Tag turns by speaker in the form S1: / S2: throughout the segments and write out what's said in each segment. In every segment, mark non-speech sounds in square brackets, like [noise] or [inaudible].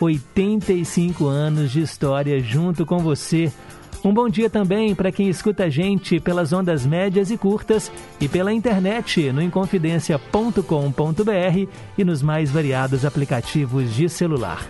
S1: 85 anos de história junto com você. Um bom dia também para quem escuta a gente pelas ondas médias e curtas e pela internet no inconfidencia.com.br e nos mais variados aplicativos de celular.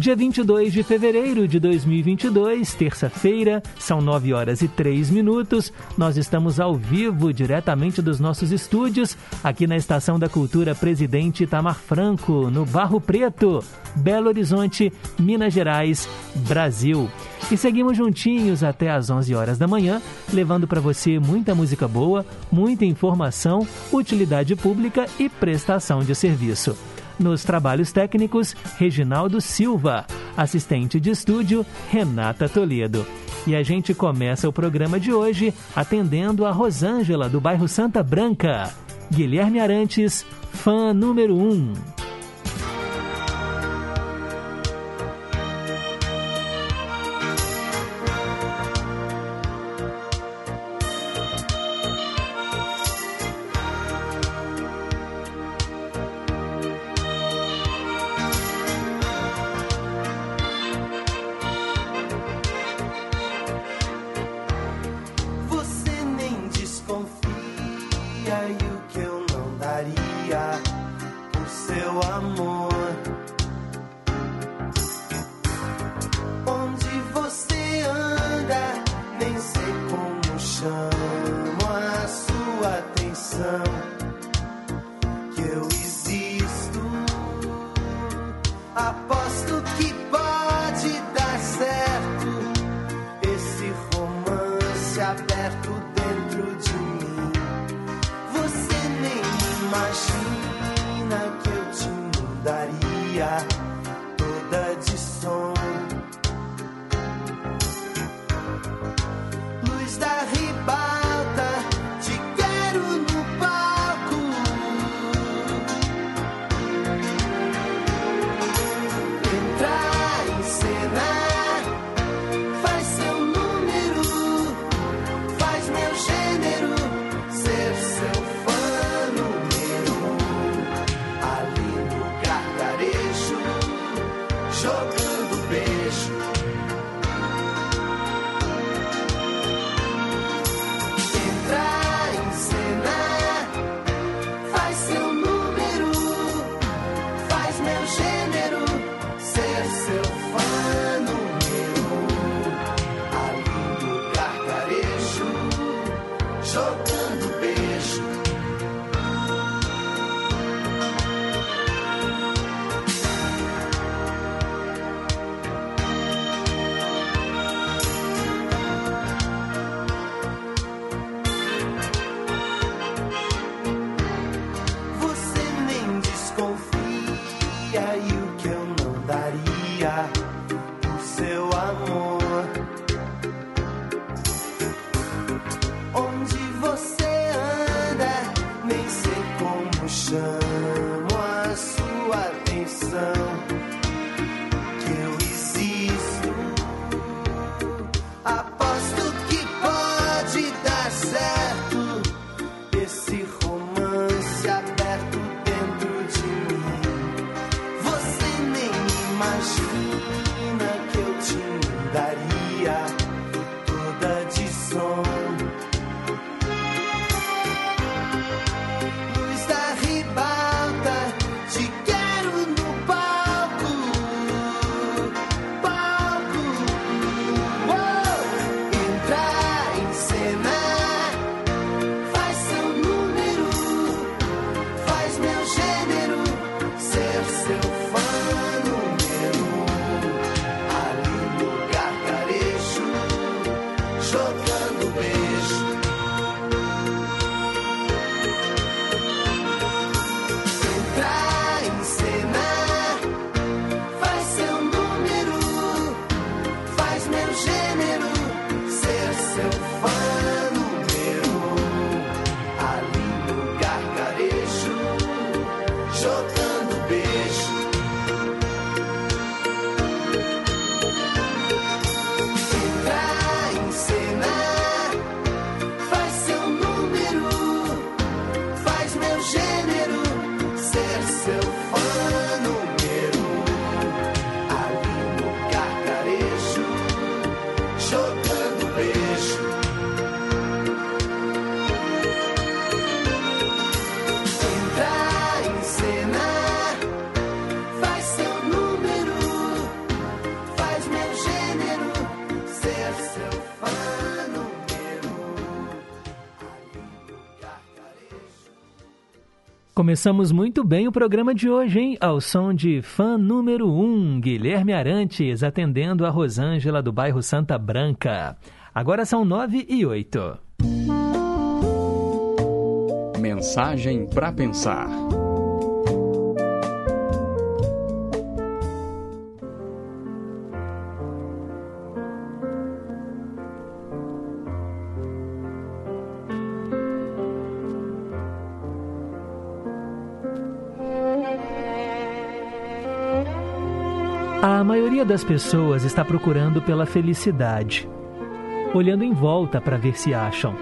S1: Dia 22 de fevereiro de 2022, terça-feira, são 9 horas e 3 minutos. Nós estamos ao vivo, diretamente dos nossos estúdios, aqui na Estação da Cultura Presidente Itamar Franco, no Barro Preto, Belo Horizonte, Minas Gerais, Brasil. E seguimos juntinhos até às 11 horas da manhã, levando para você muita música boa, muita informação, utilidade pública e prestação de serviço. Nos trabalhos técnicos, Reginaldo Silva. Assistente de estúdio, Renata Toledo. E a gente começa o programa de hoje atendendo a Rosângela, do bairro Santa Branca. Guilherme Arantes, fã número 1. Um. Começamos muito bem o programa de hoje, hein? Ao som de fã número 1, um, Guilherme Arantes, atendendo a Rosângela do bairro Santa Branca. Agora são nove e oito.
S2: Mensagem para pensar.
S1: Maioria das pessoas está procurando pela felicidade, olhando em volta para ver se acham.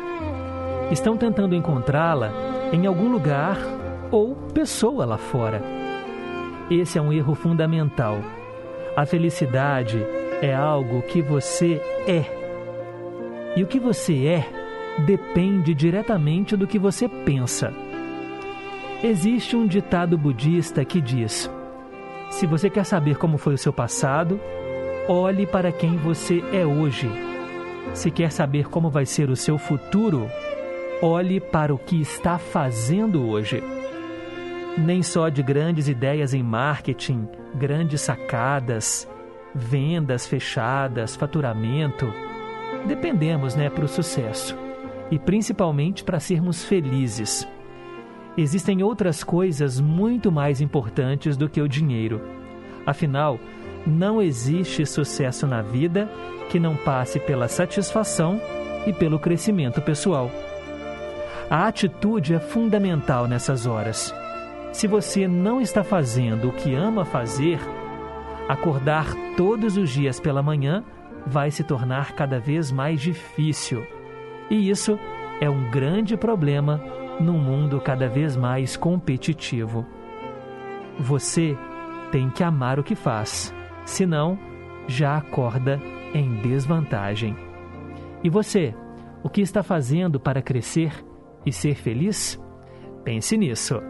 S1: Estão tentando encontrá-la em algum lugar ou pessoa lá fora. Esse é um erro fundamental. A felicidade é algo que você é. E o que você é depende diretamente do que você pensa. Existe um ditado budista que diz: se você quer saber como foi o seu passado, olhe para quem você é hoje. Se quer saber como vai ser o seu futuro, olhe para o que está fazendo hoje. Nem só de grandes ideias em marketing, grandes sacadas, vendas fechadas, faturamento, dependemos, né, para o sucesso e principalmente para sermos felizes existem outras coisas muito mais importantes do que o dinheiro. Afinal, não existe sucesso na vida que não passe pela satisfação e pelo crescimento pessoal. A atitude é fundamental nessas horas. Se você não está fazendo o que ama fazer, acordar todos os dias pela manhã vai se tornar cada vez mais difícil. E isso é um grande problema num mundo cada vez mais competitivo. Você tem que amar o que faz, senão já acorda em desvantagem. E você, o que está fazendo para crescer e ser feliz? Pense nisso.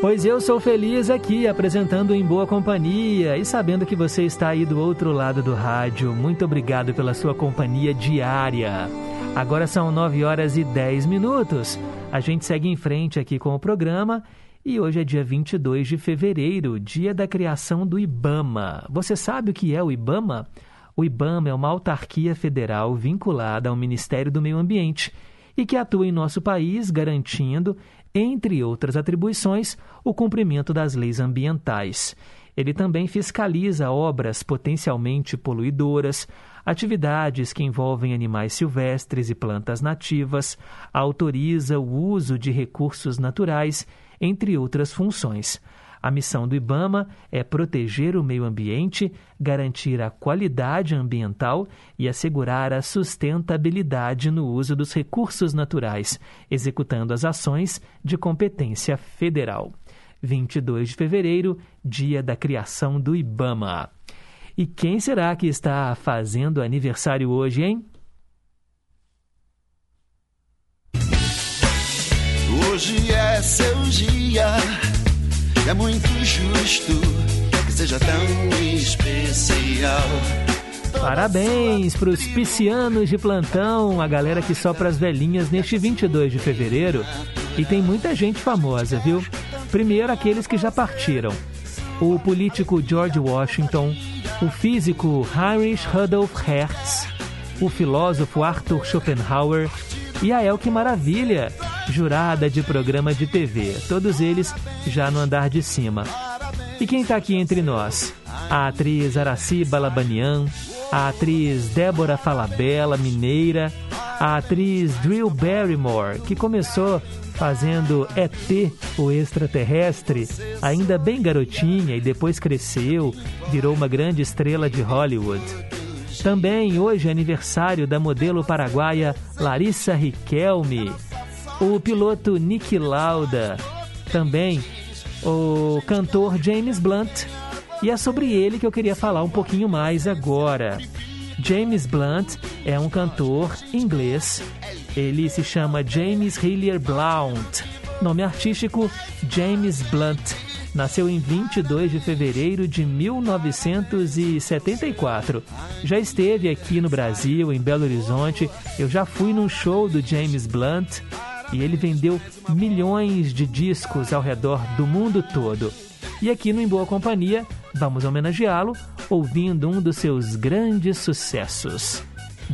S1: Pois eu sou feliz aqui apresentando em boa companhia e sabendo que você está aí do outro lado do rádio. Muito obrigado pela sua companhia diária. Agora são 9 horas e 10 minutos. A gente segue em frente aqui com o programa e hoje é dia 22 de fevereiro, dia da criação do IBAMA. Você sabe o que é o IBAMA? O IBAMA é uma autarquia federal vinculada ao Ministério do Meio Ambiente e que atua em nosso país garantindo entre outras atribuições, o cumprimento das leis ambientais. Ele também fiscaliza obras potencialmente poluidoras, atividades que envolvem animais silvestres e plantas nativas, autoriza o uso de recursos naturais, entre outras funções. A missão do IBAMA é proteger o meio ambiente, garantir a qualidade ambiental e assegurar a sustentabilidade no uso dos recursos naturais, executando as ações de competência federal. 22 de fevereiro, dia da criação do IBAMA. E quem será que está fazendo aniversário hoje, hein?
S3: Hoje é seu dia é muito justo que seja tão especial.
S1: Parabéns para os piscianos de plantão, a galera que sopra as velhinhas neste 22 de fevereiro. E tem muita gente famosa, viu? Primeiro, aqueles que já partiram. O político George Washington, o físico Heinrich Rudolf Hertz, o filósofo Arthur Schopenhauer e a Elke Maravilha, jurada de programa de TV, todos eles já no andar de cima. E quem está aqui entre nós? A atriz Araci Balabanian, a atriz Débora Falabella, mineira, a atriz Drew Barrymore, que começou fazendo ET, o extraterrestre, ainda bem garotinha e depois cresceu, virou uma grande estrela de Hollywood. Também hoje é aniversário da modelo paraguaia Larissa Riquelme, o piloto Nick Lauda, também o cantor James Blunt. E é sobre ele que eu queria falar um pouquinho mais agora. James Blunt é um cantor inglês. Ele se chama James Hillier Blount. Nome artístico James Blunt. Nasceu em 22 de fevereiro de 1974. Já esteve aqui no Brasil, em Belo Horizonte. Eu já fui num show do James Blunt e ele vendeu milhões de discos ao redor do mundo todo. E aqui no Em Boa Companhia, vamos homenageá-lo ouvindo um dos seus grandes sucessos.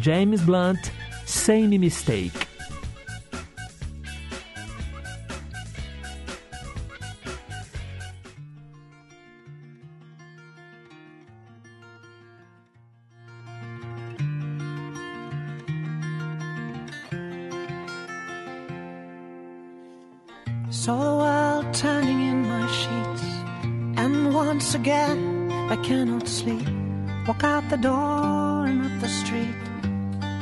S1: James Blunt, Same Mistake.
S4: Out the door and up the street.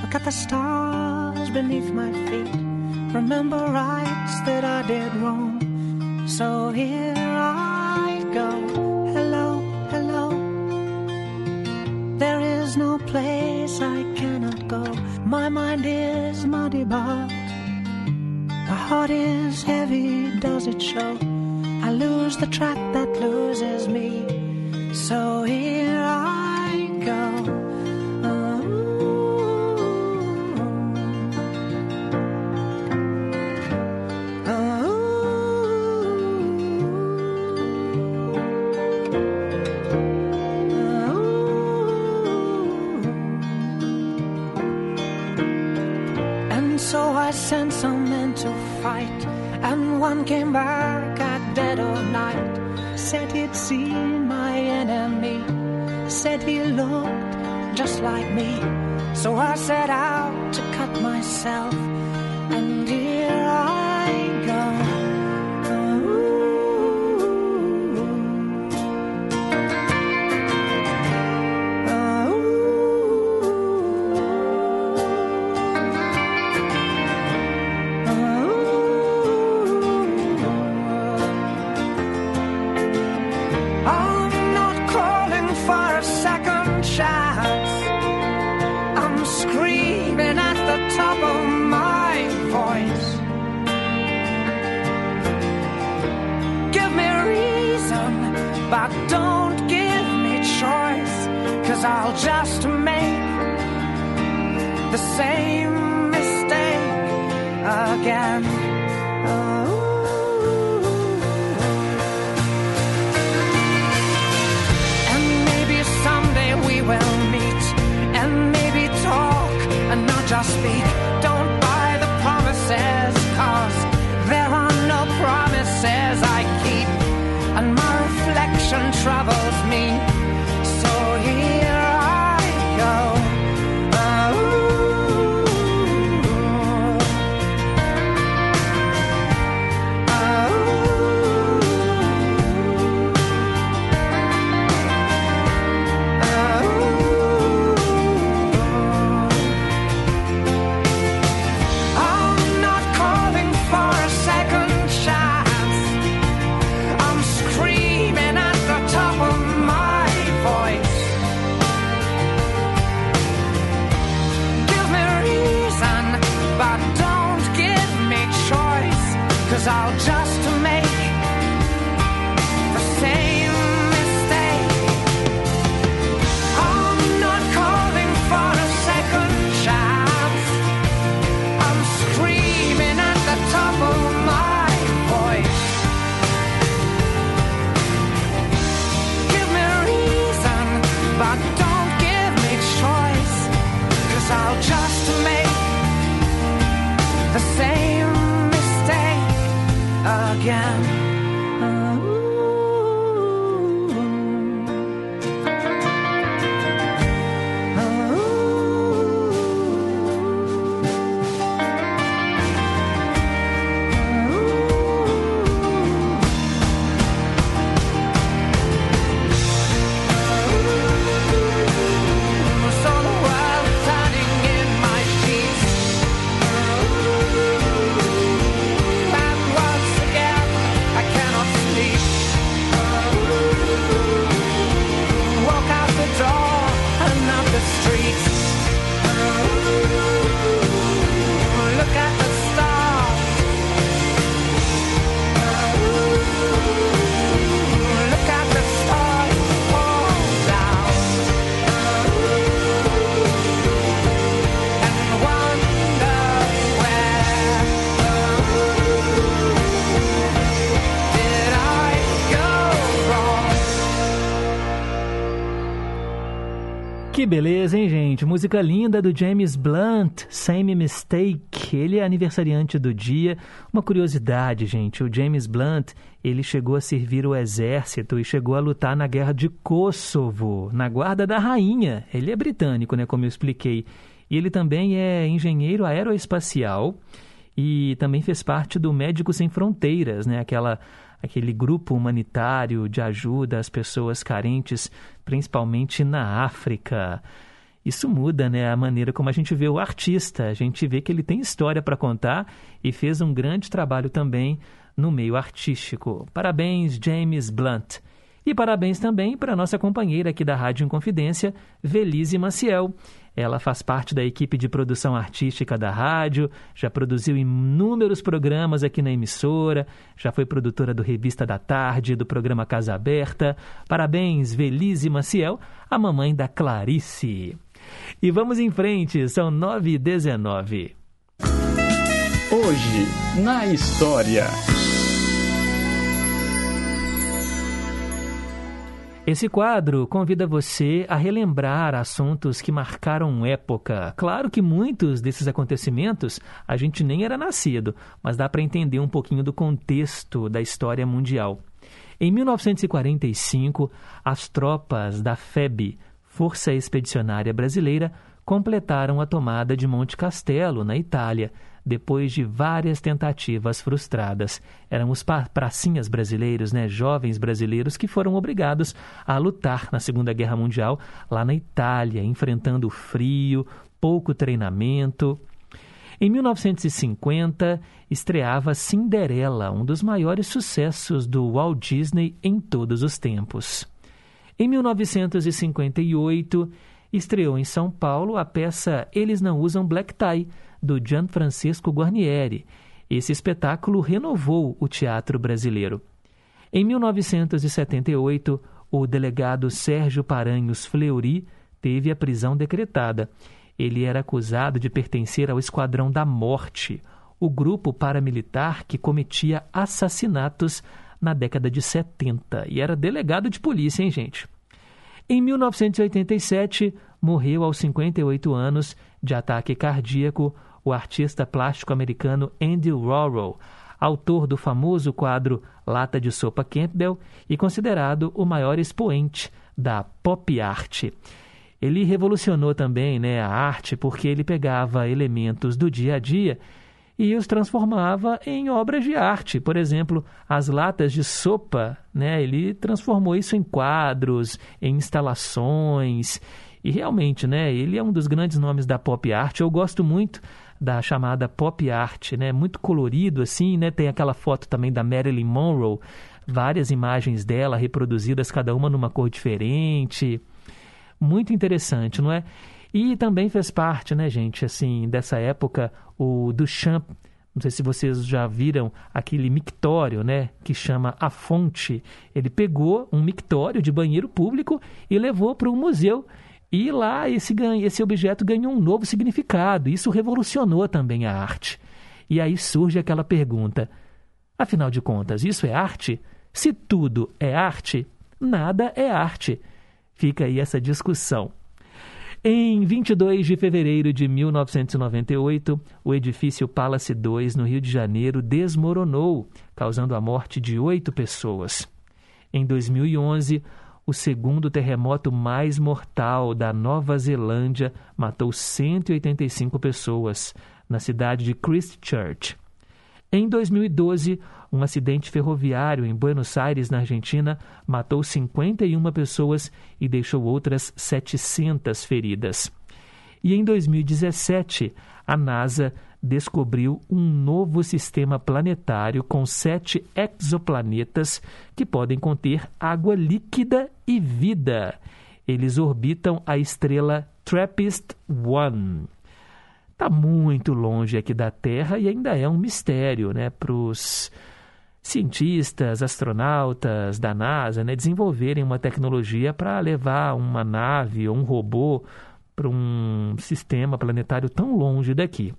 S4: Look at the stars beneath my feet. Remember rights that I did wrong. So here I go. Hello, hello. There is no place I cannot go. My mind is muddy, but my heart is heavy. Does it show? I lose the track that loses me. So here came back at dead of night. Said he'd seen my enemy, said he looked just like me. So I set out to cut myself,
S1: Que beleza, hein, gente? Música linda do James Blunt, Same Mistake. Ele é aniversariante do dia. Uma curiosidade, gente, o James Blunt, ele chegou a servir o exército e chegou a lutar na guerra de Kosovo, na guarda da rainha. Ele é britânico, né, como eu expliquei. E ele também é engenheiro aeroespacial e também fez parte do Médicos Sem Fronteiras, né, aquela aquele grupo humanitário de ajuda às pessoas carentes, principalmente na África. Isso muda né, a maneira como a gente vê o artista. A gente vê que ele tem história para contar e fez um grande trabalho também no meio artístico. Parabéns, James Blunt. E parabéns também para nossa companheira aqui da Rádio Inconfidência, Velise Maciel. Ela faz parte da equipe de produção artística da rádio, já produziu inúmeros programas aqui na emissora, já foi produtora do Revista da Tarde, do programa Casa Aberta. Parabéns, Velise Maciel, a mamãe da Clarice. E vamos em frente, são 9 e 19.
S2: Hoje, na história.
S1: Esse quadro convida você a relembrar assuntos que marcaram época. Claro que muitos desses acontecimentos a gente nem era nascido, mas dá para entender um pouquinho do contexto da história mundial. Em 1945, as tropas da FEB, Força Expedicionária Brasileira, completaram a tomada de Monte Castelo, na Itália, depois de várias tentativas frustradas. Eram os pracinhas brasileiros, né, jovens brasileiros que foram obrigados a lutar na Segunda Guerra Mundial lá na Itália, enfrentando o frio, pouco treinamento. Em 1950, estreava Cinderela, um dos maiores sucessos do Walt Disney em todos os tempos. Em 1958, estreou em São Paulo a peça Eles Não Usam Black Tie, do Gianfrancesco Guarnieri. Esse espetáculo renovou o teatro brasileiro. Em 1978, o delegado Sérgio Paranhos Fleury teve a prisão decretada. Ele era acusado de pertencer ao Esquadrão da Morte, o grupo paramilitar que cometia assassinatos na década de 70 e era delegado de polícia, hein, gente? Em 1987, morreu aos 58 anos de ataque cardíaco o artista plástico americano Andy Warhol, autor do famoso quadro Lata de Sopa Campbell e considerado o maior expoente da pop art. Ele revolucionou também né, a arte porque ele pegava elementos do dia a dia e os transformava em obras de arte. Por exemplo, as latas de sopa, né, ele transformou isso em quadros, em instalações. E realmente, né, ele é um dos grandes nomes da pop art. Eu gosto muito da chamada pop art, né? Muito colorido assim, né? Tem aquela foto também da Marilyn Monroe, várias imagens dela reproduzidas, cada uma numa cor diferente. Muito interessante, não é? E também fez parte, né, gente, assim, dessa época, o Duchamp, não sei se vocês já viram aquele mictório, né, que chama A Fonte. Ele pegou um mictório de banheiro público e levou para um museu e lá esse, esse objeto ganhou um novo significado. Isso revolucionou também a arte. E aí surge aquela pergunta: afinal de contas, isso é arte? Se tudo é arte, nada é arte. Fica aí essa discussão. Em 22 de fevereiro de 1998, o edifício Palace 2, no Rio de Janeiro, desmoronou, causando a morte de oito pessoas. Em 2011, o segundo terremoto mais mortal da Nova Zelândia matou 185 pessoas na cidade de Christchurch. Em 2012, um acidente ferroviário em Buenos Aires, na Argentina, matou 51 pessoas e deixou outras 700 feridas. E em 2017, a NASA descobriu um novo sistema planetário com sete exoplanetas que podem conter água líquida e vida. Eles orbitam a estrela TRAPPIST-1. Está muito longe aqui da Terra e ainda é um mistério né, para os cientistas, astronautas da NASA né, desenvolverem uma tecnologia para levar uma nave ou um robô para um sistema planetário tão longe daqui.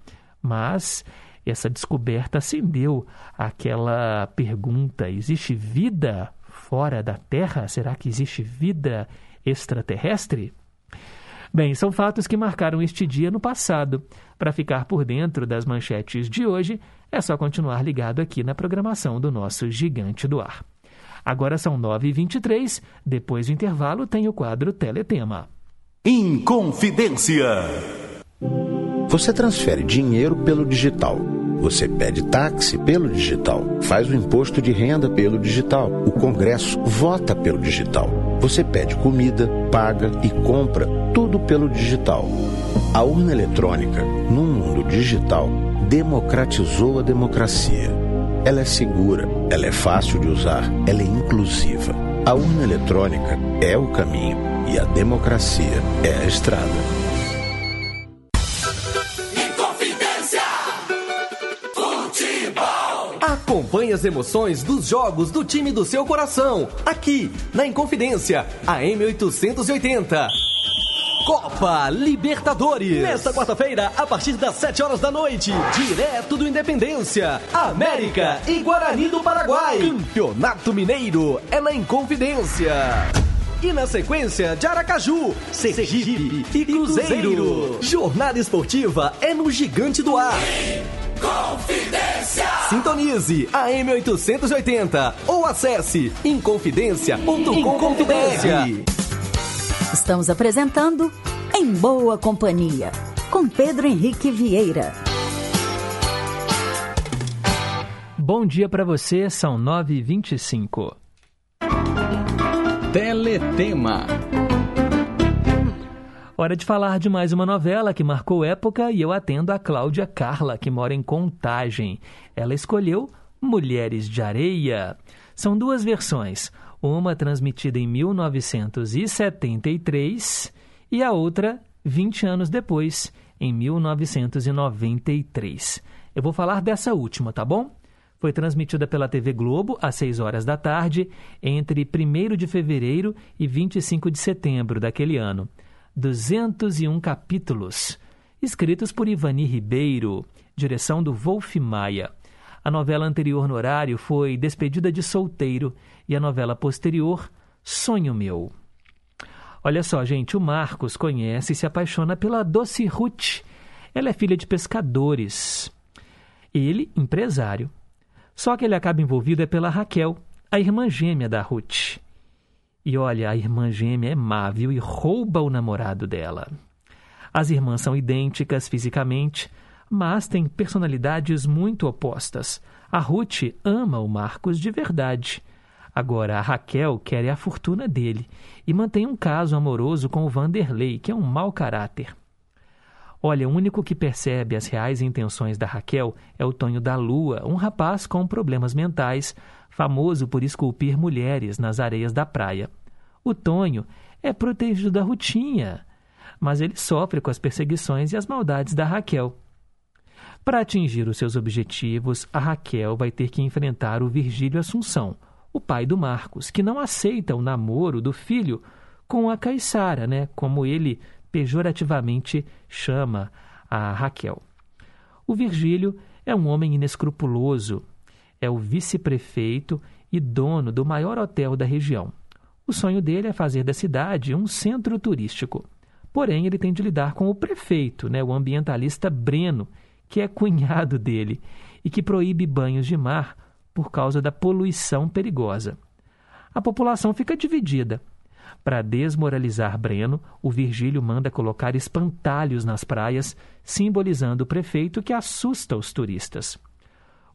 S1: Mas essa descoberta acendeu aquela pergunta: existe vida fora da Terra? Será que existe vida extraterrestre? Bem, são fatos que marcaram este dia no passado. Para ficar por dentro das manchetes de hoje, é só continuar ligado aqui na programação do nosso Gigante do Ar. Agora são 9h23, depois do intervalo tem o quadro Teletema.
S5: Inconfidência.
S6: Você transfere dinheiro pelo digital. Você pede táxi pelo digital. Faz o imposto de renda pelo digital. O Congresso vota pelo digital. Você pede comida, paga e compra tudo pelo digital. A urna eletrônica, no mundo digital, democratizou a democracia. Ela é segura, ela é fácil de usar, ela é inclusiva. A urna eletrônica é o caminho e a democracia é a estrada.
S7: Acompanhe as emoções dos jogos do time do seu coração, aqui na Inconfidência, a M880. Copa Libertadores. Nesta quarta-feira, a partir das 7 horas da noite, direto do Independência, América e Guarani do Paraguai. Campeonato Mineiro é na Inconfidência. E na sequência, de Aracaju, Sergipe e Cruzeiro. Jornada esportiva é no Gigante do Ar. Confidência! Sintonize a M880 ou acesse inconfidencia.com.br.
S8: Estamos apresentando Em Boa Companhia, com Pedro Henrique Vieira.
S1: Bom dia para você, são 9h25.
S2: Teletema.
S1: Hora de falar de mais uma novela que marcou época e eu atendo a Cláudia Carla, que mora em Contagem. Ela escolheu Mulheres de Areia. São duas versões, uma transmitida em 1973 e a outra 20 anos depois, em 1993. Eu vou falar dessa última, tá bom? Foi transmitida pela TV Globo às 6 horas da tarde, entre 1 de fevereiro e 25 de setembro daquele ano. 201 capítulos, escritos por Ivani Ribeiro, direção do Wolf Maia. A novela anterior no horário foi Despedida de Solteiro e a novela posterior, Sonho Meu. Olha só, gente, o Marcos conhece e se apaixona pela Doce Ruth. Ela é filha de pescadores. Ele, empresário. Só que ele acaba envolvido é pela Raquel, a irmã gêmea da Ruth. E olha, a irmã gêmea é má, viu? E rouba o namorado dela. As irmãs são idênticas fisicamente, mas têm personalidades muito opostas. A Ruth ama o Marcos de verdade. Agora, a Raquel quer a fortuna dele e mantém um caso amoroso com o Vanderlei, que é um mau caráter. Olha, o único que percebe as reais intenções da Raquel é o Tonho da Lua, um rapaz com problemas mentais, famoso por esculpir mulheres nas areias da praia. O Tonho é protegido da Rutinha, mas ele sofre com as perseguições e as maldades da Raquel. Para atingir os seus objetivos, a Raquel vai ter que enfrentar o Virgílio Assunção, o pai do Marcos, que não aceita o namoro do filho com a Caissara, né, como ele pejorativamente chama a Raquel. O Virgílio é um homem inescrupuloso, é o vice-prefeito e dono do maior hotel da região. O sonho dele é fazer da cidade um centro turístico. Porém, ele tem de lidar com o prefeito, né, o ambientalista Breno, que é cunhado dele e que proíbe banhos de mar por causa da poluição perigosa. A população fica dividida. Para desmoralizar Breno, o Virgílio manda colocar espantalhos nas praias, simbolizando o prefeito que assusta os turistas.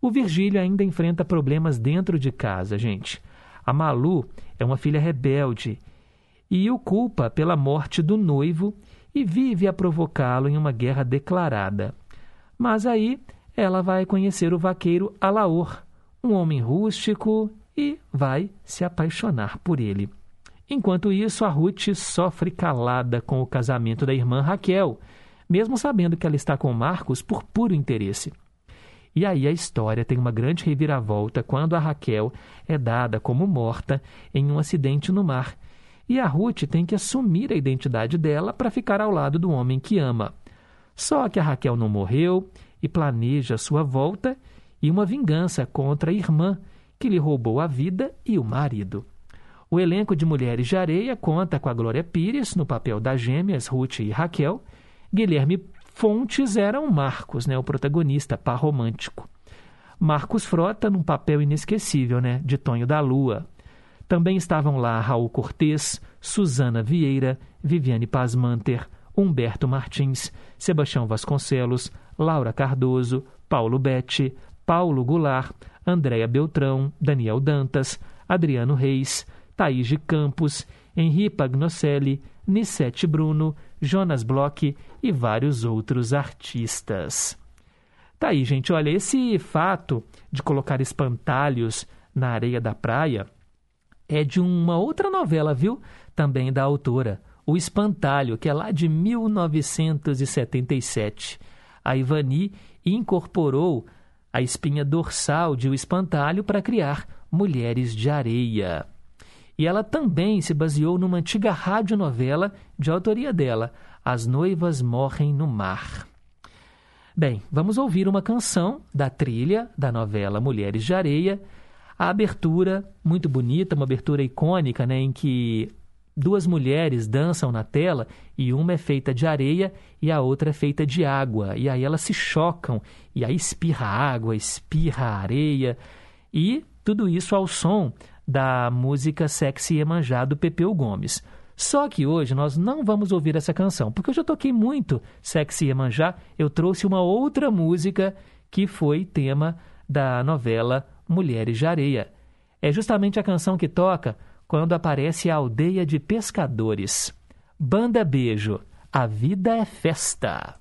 S1: O Virgílio ainda enfrenta problemas dentro de casa, gente. A Malu é uma filha rebelde e o culpa pela morte do noivo e vive a provocá-lo em uma guerra declarada. Mas aí ela vai conhecer o vaqueiro Alaor, um homem rústico, e vai se apaixonar por ele. Enquanto isso, a Ruth sofre calada com o casamento da irmã Raquel, mesmo sabendo que ela está com Marcos por puro interesse. E aí a história tem uma grande reviravolta quando a Raquel é dada como morta em um acidente no mar. E a Ruth tem que assumir a identidade dela para ficar ao lado do homem que ama. Só que a Raquel não morreu e planeja sua volta e uma vingança contra a irmã que lhe roubou a vida e o marido. O elenco de Mulheres de Areia conta com a Glória Pires, no papel das gêmeas Ruth e Raquel. Guilherme Fontes era o Marcos, né, o protagonista, par romântico. Marcos Frota, num papel inesquecível, né, de Tonho da Lua. Também estavam lá Raul Cortez, Suzana Vieira, Viviane Pasmanter, Humberto Martins, Sebastião Vasconcelos, Laura Cardoso, Paulo Betti, Paulo Goulart, Andréa Beltrão, Daniel Dantas, Adriano Reis, Thaís de Campos, Henri Pagnocelli, Nissete Bruno, Jonas Bloch e vários outros artistas. Tá aí, gente. Olha, esse fato de colocar espantalhos na areia da praia é de uma outra novela, viu? Também da autora, O Espantalho, que é lá de 1977. A Ivani incorporou a espinha dorsal de O Espantalho para criar Mulheres de Areia. E ela também se baseou numa antiga radionovela de autoria dela, As Noivas Morrem no Mar. Bem, vamos ouvir uma canção da trilha da novela Mulheres de Areia. A abertura, muito bonita, uma abertura icônica, né, em que duas mulheres dançam na tela e uma é feita de areia e a outra é feita de água. E aí elas se chocam e aí espirra água, espirra areia e tudo isso ao som da música Sexy Emanjá do Pepeu Gomes. Só que hoje nós não vamos ouvir essa canção, porque eu já toquei muito Sexy Emanjá, eu trouxe uma outra música que foi tema da novela Mulheres de Areia. É justamente a canção que toca quando aparece a aldeia de pescadores. Banda Beijo, a vida é festa.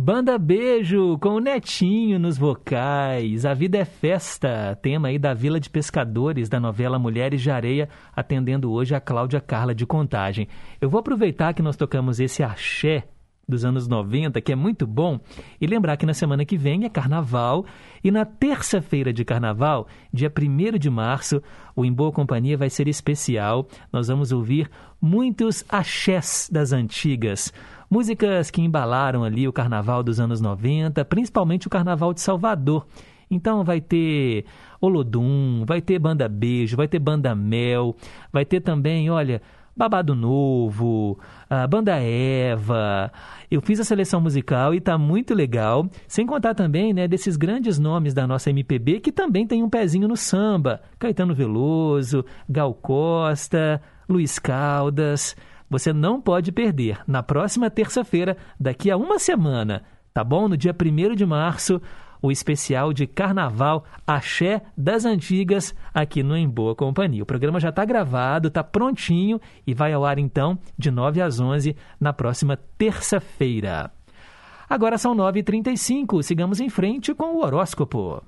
S1: Banda Beijo com o Netinho nos vocais. A vida é festa, tema aí da Vila de Pescadores da novela Mulheres de Areia, atendendo hoje a Cláudia Carla de Contagem. Eu vou aproveitar que nós tocamos esse axé dos anos 90, que é muito bom, e lembrar que na semana que vem é carnaval, e na terça-feira de carnaval, dia 1 de março, o Em Boa Companhia vai ser especial. Nós vamos ouvir muitos axés das antigas. Músicas que embalaram ali o carnaval dos anos 90, principalmente o carnaval de Salvador. Então vai ter Olodum, vai ter Banda Beijo, vai ter Banda Mel, vai ter também, olha, Babado Novo, a Banda Eva. Eu fiz a seleção musical e tá muito legal. Sem contar também, né, desses grandes nomes da nossa MPB que também tem um pezinho no samba. Caetano Veloso, Gal Costa, Luiz Caldas. Você não pode perder. Na próxima terça-feira, daqui a uma semana, tá bom? No dia 1 de março, o especial de Carnaval Axé das Antigas aqui no Em Boa Companhia. O programa já está gravado, está prontinho e vai ao ar então de 9 às 11 na próxima terça-feira. Agora são 9h35, sigamos em frente com o horóscopo.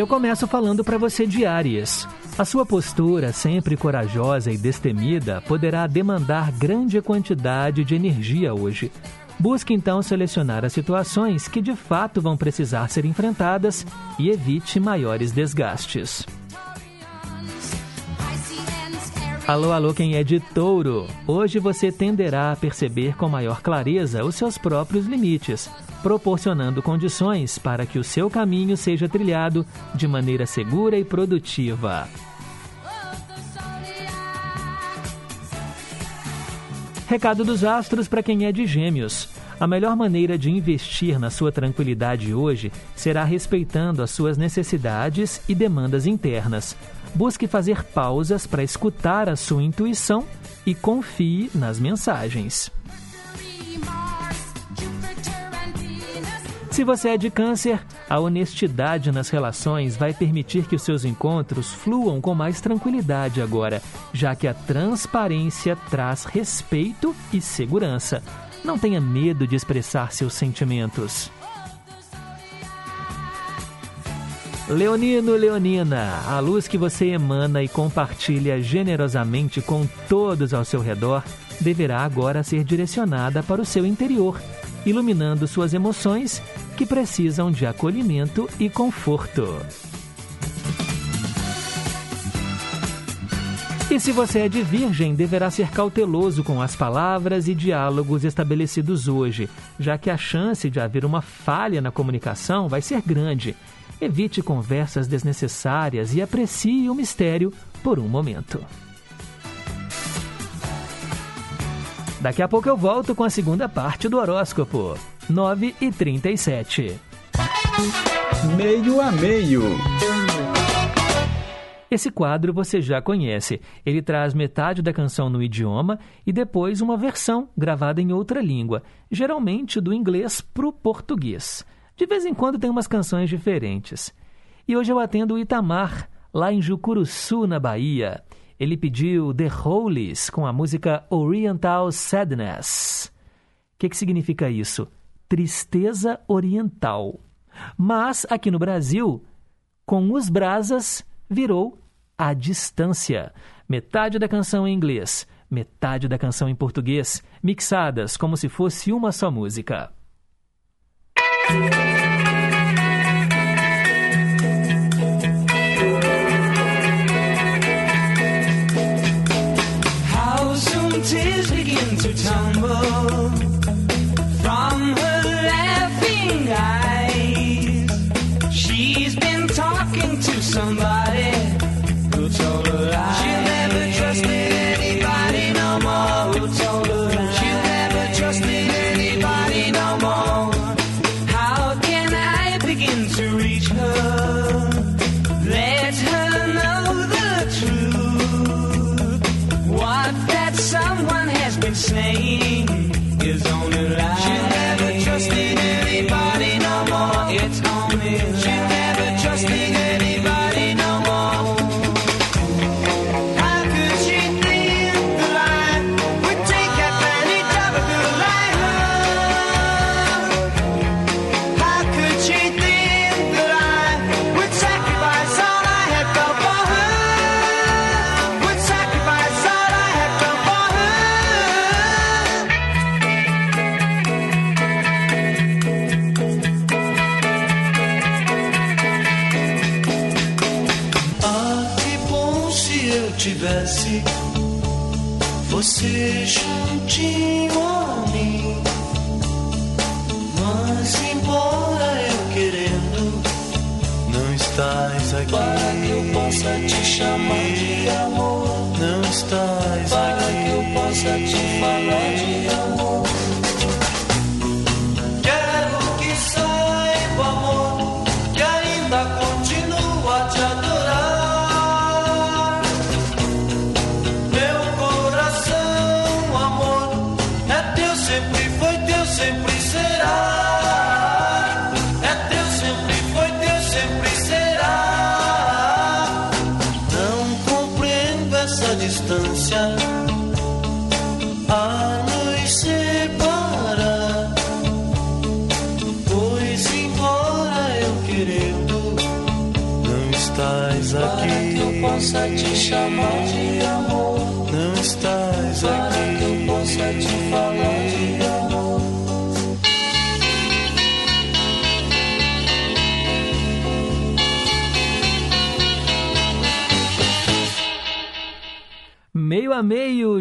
S1: Eu começo falando para você de Áries. A sua postura, sempre corajosa e destemida, poderá demandar grande quantidade de energia hoje. Busque então selecionar as situações que de fato vão precisar ser enfrentadas e evite maiores desgastes. Alô, alô, quem é de touro? Hoje você tenderá a perceber com maior clareza os seus próprios limites, proporcionando condições para que o seu caminho seja trilhado de maneira segura e produtiva. Recado dos astros para quem é de Gêmeos. A melhor maneira de investir na sua tranquilidade hoje será respeitando as suas necessidades e demandas internas. Busque fazer pausas para escutar a sua intuição e confie nas mensagens. Se você é de câncer, a honestidade nas relações vai permitir que os seus encontros fluam com mais tranquilidade agora, já que a transparência traz respeito e segurança. Não tenha medo de expressar seus sentimentos. Leonino, Leonina, a luz que você emana e compartilha generosamente com todos ao seu redor deverá agora ser direcionada para o seu interior, iluminando suas emoções que precisam de acolhimento e conforto. E se você é de Virgem, deverá ser cauteloso com as palavras e diálogos estabelecidos hoje, já que a chance de haver uma falha na comunicação vai ser grande. Evite conversas desnecessárias e aprecie o mistério por um momento. Daqui a pouco eu volto com a segunda parte do horóscopo. 9 e 37.
S2: Meio a meio.
S1: Esse quadro você já conhece. Ele traz metade da canção no idioma e depois uma versão gravada em outra língua, geralmente do inglês para o português. De vez em quando tem umas canções diferentes. E hoje eu atendo o Itamar, lá em Jucuruçu, na Bahia. Ele pediu The Holies com a música Oriental Sadness. O que, que significa isso? Tristeza Oriental. Mas aqui no Brasil, com os brasas, virou a distância. Metade da canção em inglês, metade da canção em português, mixadas como se fosse uma só música.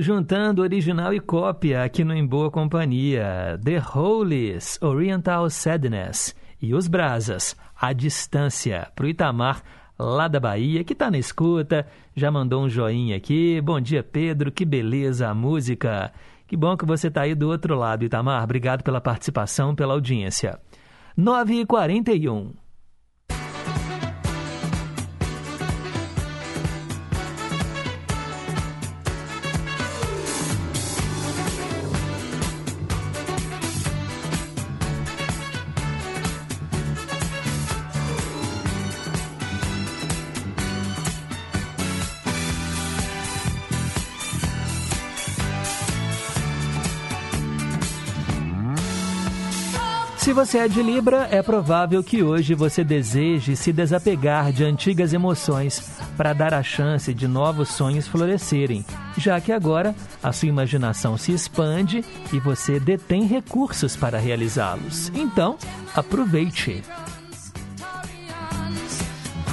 S1: Juntando original e cópia aqui no Em Boa Companhia. The Holies, Oriental Sadness. E Os Brasas, A Distância, para o Itamar, lá da Bahia, que está na escuta, já mandou um joinha aqui. Bom dia, Pedro, que beleza a música. Que bom que você está aí do outro lado, Itamar. Obrigado pela participação, pela audiência. 9h41. Você é de Libra, é provável que hoje você deseje se desapegar de antigas emoções para dar a chance de novos sonhos florescerem, já que agora a sua imaginação se expande e você detém recursos para realizá-los. Então, aproveite!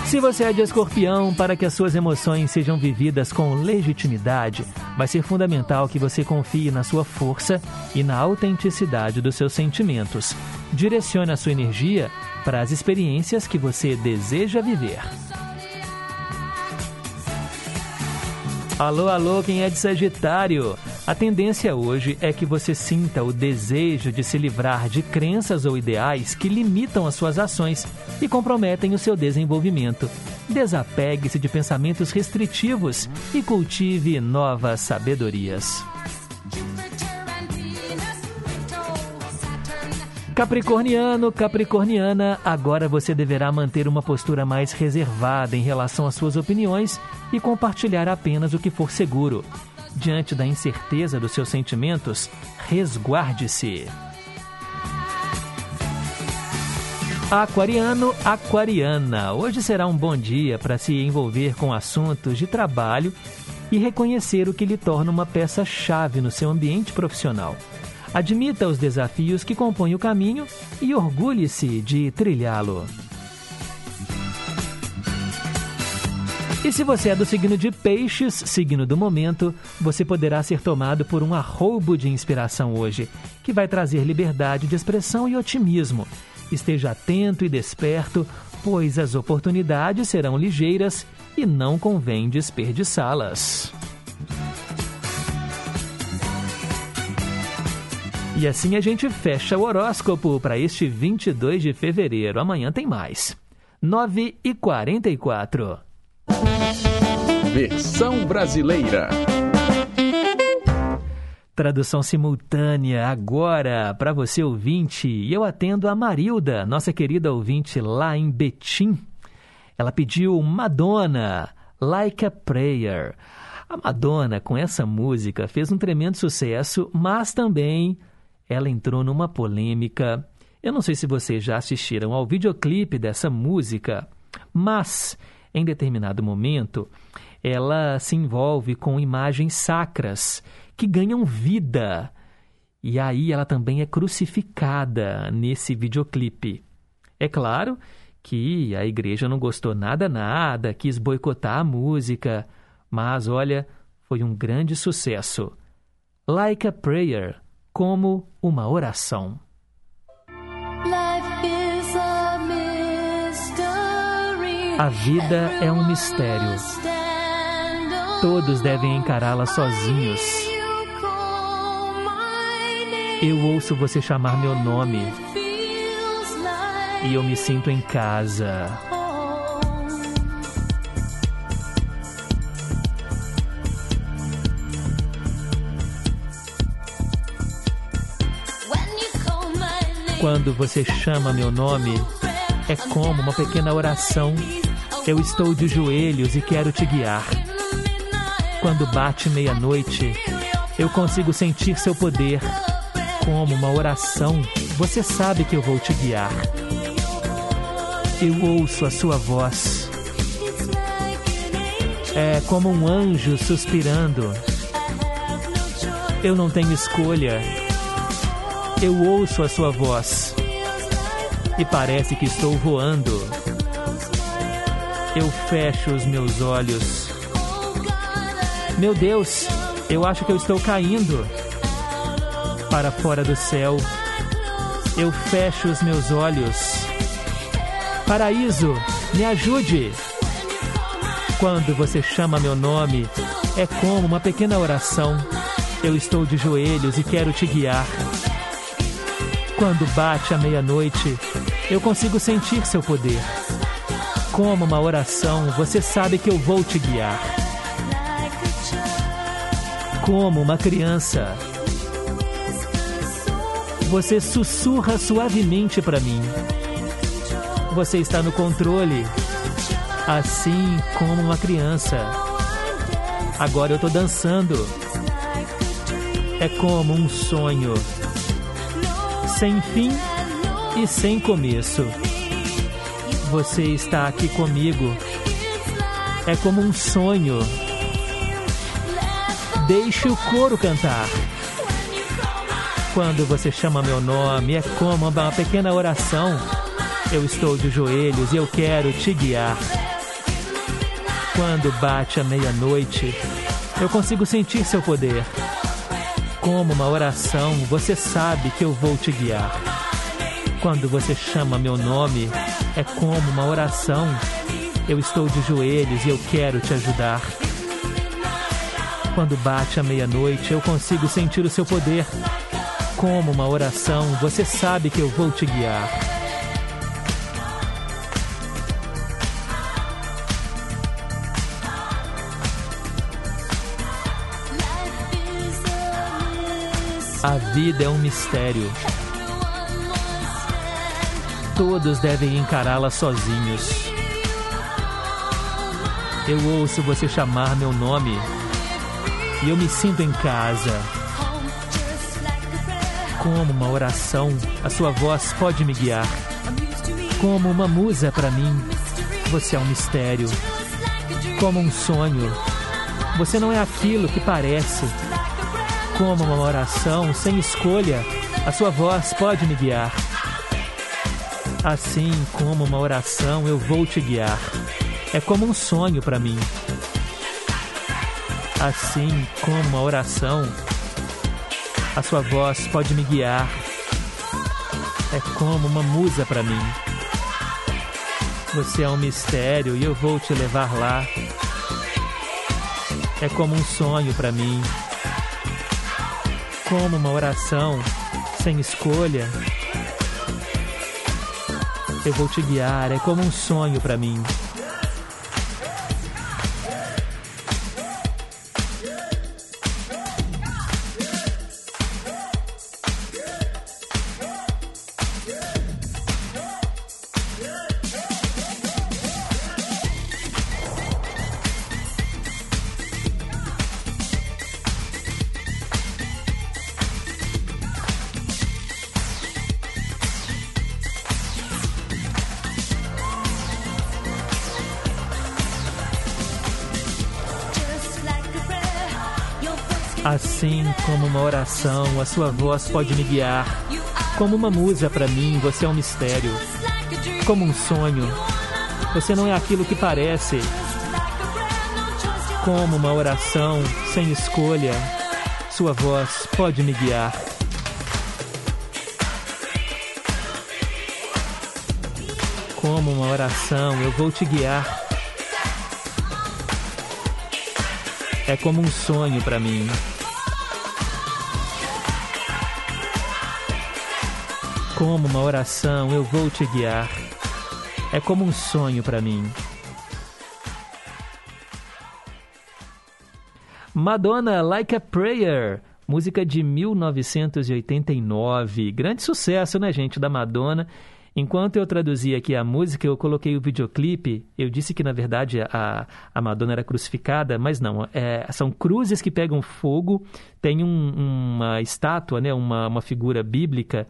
S1: Se você é de escorpião, para que as suas emoções sejam vividas com legitimidade, vai ser fundamental que você confie na sua força e na autenticidade dos seus sentimentos. Direcione a sua energia para as experiências que você deseja viver. Alô, alô, quem é de Sagitário? A tendência hoje é que você sinta o desejo de se livrar de crenças ou ideais que limitam as suas ações e comprometem o seu desenvolvimento. Desapegue-se de pensamentos restritivos e cultive novas sabedorias. Capricorniano, Capricorniana, agora você deverá manter uma postura mais reservada em relação às suas opiniões e compartilhar apenas o que for seguro. Diante da incerteza dos seus sentimentos, resguarde-se. Aquariano, Aquariana, hoje será um bom dia para se envolver com assuntos de trabalho e reconhecer o que lhe torna uma peça-chave no seu ambiente profissional. Admita os desafios que compõem o caminho e orgulhe-se de trilhá-lo. E se você é do signo de Peixes, signo do momento, você poderá ser tomado por um arroubo de inspiração hoje, que vai trazer liberdade de expressão e otimismo. Esteja atento e desperto, pois as oportunidades serão ligeiras e não convém desperdiçá-las. E assim a gente fecha o horóscopo para este 22 de fevereiro. Amanhã tem mais. 9 e 44.
S2: Versão brasileira.
S1: Tradução simultânea agora para você ouvinte. E eu atendo a Marilda, nossa querida ouvinte lá em Betim. Ela pediu Madonna, Like a Prayer. A Madonna, com essa música, fez um tremendo sucesso, mas também ela entrou numa polêmica. Eu não sei se vocês já assistiram ao videoclipe dessa música, mas em determinado momento ela se envolve com imagens sacras que ganham vida. E aí ela também é crucificada nesse videoclipe. É claro que a igreja não gostou nada, nada, quis boicotar a música, mas olha, foi um grande sucesso. Like a Prayer como uma oração. A vida é um mistério. Todos devem encará-la sozinhos. Eu ouço você chamar meu nome e eu me sinto em casa. Quando você chama meu nome, é como uma pequena oração. Eu estou de joelhos e quero te guiar. Quando bate meia-noite, eu consigo sentir seu poder. Como uma oração, você sabe que eu vou te guiar. Eu ouço a sua voz. É como um anjo suspirando. Eu não tenho escolha eu ouço a sua voz e parece que estou voando. Eu fecho os meus olhos. Meu Deus, eu acho que eu estou caindo para fora do céu. Eu fecho os meus olhos. Paraíso, me ajude. Quando você chama meu nome, é como uma pequena oração. Eu estou de joelhos e quero te guiar. Quando bate a meia-noite, eu consigo sentir seu poder. Como uma oração, você sabe que eu vou te guiar. Como uma criança, você sussurra suavemente para mim. Você está no controle, assim como uma criança. Agora eu estou dançando. É como um sonho sem fim e sem começo. Você está aqui comigo. É como um sonho. Deixe o coro cantar. Quando você chama meu nome, é como uma pequena oração. Eu estou de joelhos e eu quero te guiar. Quando bate a meia-noite, eu consigo sentir seu poder como uma oração, você sabe que eu vou te guiar. Quando você chama meu nome, é como uma oração. Eu estou de joelhos e eu quero te ajudar. Quando bate a meia-noite, eu consigo sentir o seu poder. Como uma oração, você sabe que eu vou te guiar. A vida é um mistério. Todos devem encará-la sozinhos. Eu ouço você chamar meu nome e eu me sinto em casa. Como uma oração, a sua voz pode me guiar. Como uma musa para mim, você é um mistério. Como um sonho, você não é aquilo que parece como uma oração sem escolha, a sua voz pode me guiar. Assim como uma oração, eu vou te guiar. É como um sonho para mim. Assim como uma oração, a sua voz pode me guiar. É como uma musa para mim. Você é um mistério e eu vou te levar lá. É como um sonho para mim. Como uma oração sem escolha. Eu vou te guiar, é como um sonho para mim. Como uma oração, a sua voz pode me guiar. Como uma musa para mim, você é um mistério. Como um sonho, você não é aquilo que parece. Como uma oração sem escolha, sua voz pode me guiar. Como uma oração, eu vou te guiar. É como um sonho para mim. Como uma oração, eu vou te guiar. É como um sonho para mim. Madonna Like a Prayer, música de 1989. Grande sucesso, né, gente, da Madonna. Enquanto eu traduzia aqui a música, eu coloquei o videoclipe. Eu disse que, na verdade, a, a Madonna era crucificada, mas não. É, são cruzes que pegam fogo. Tem um, uma estátua, né, uma, uma figura bíblica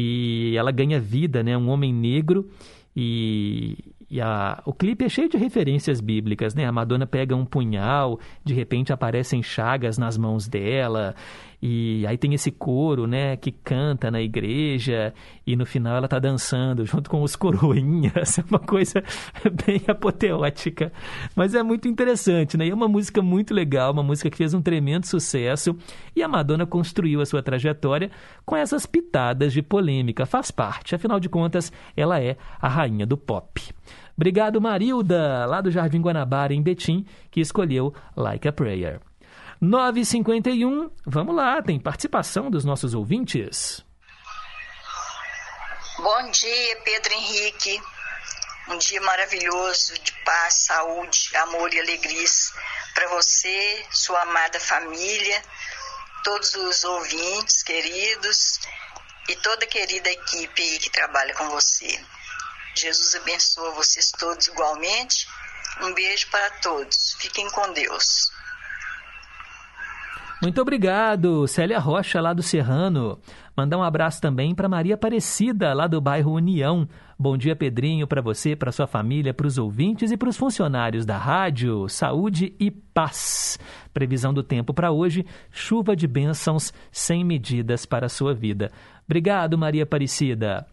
S1: e ela ganha vida, né? Um homem negro e, e a, o clipe é cheio de referências bíblicas, né? A Madonna pega um punhal, de repente aparecem chagas nas mãos dela, e aí tem esse coro, né, que canta na igreja e no final ela tá dançando junto com os coroinhas. [laughs] É uma coisa [laughs] bem apoteótica, mas é muito interessante, né? E é uma música muito legal, uma música que fez um tremendo sucesso e a Madonna construiu a sua trajetória com essas pitadas de polêmica. Faz parte, afinal de contas, ela é a rainha do pop. Obrigado, Marilda, lá do Jardim Guanabara, em Betim, que escolheu Like a Prayer. 9h51, vamos lá, tem participação dos nossos ouvintes.
S9: Bom dia, Pedro Henrique. Um dia maravilhoso de paz, saúde, amor e alegrias para você, sua amada família, todos os ouvintes queridos e toda a querida equipe que trabalha com você. Jesus abençoa vocês todos igualmente. Um beijo para todos. Fiquem com Deus.
S1: Muito obrigado, Célia Rocha, lá do Serrano. Mandar um abraço também para Maria Aparecida, lá do bairro União. Bom dia, Pedrinho, para você, para sua família, para os ouvintes e para os funcionários da rádio. Saúde e paz. Previsão do tempo para hoje: chuva de bênçãos sem medidas para a sua vida. Obrigado, Maria Aparecida.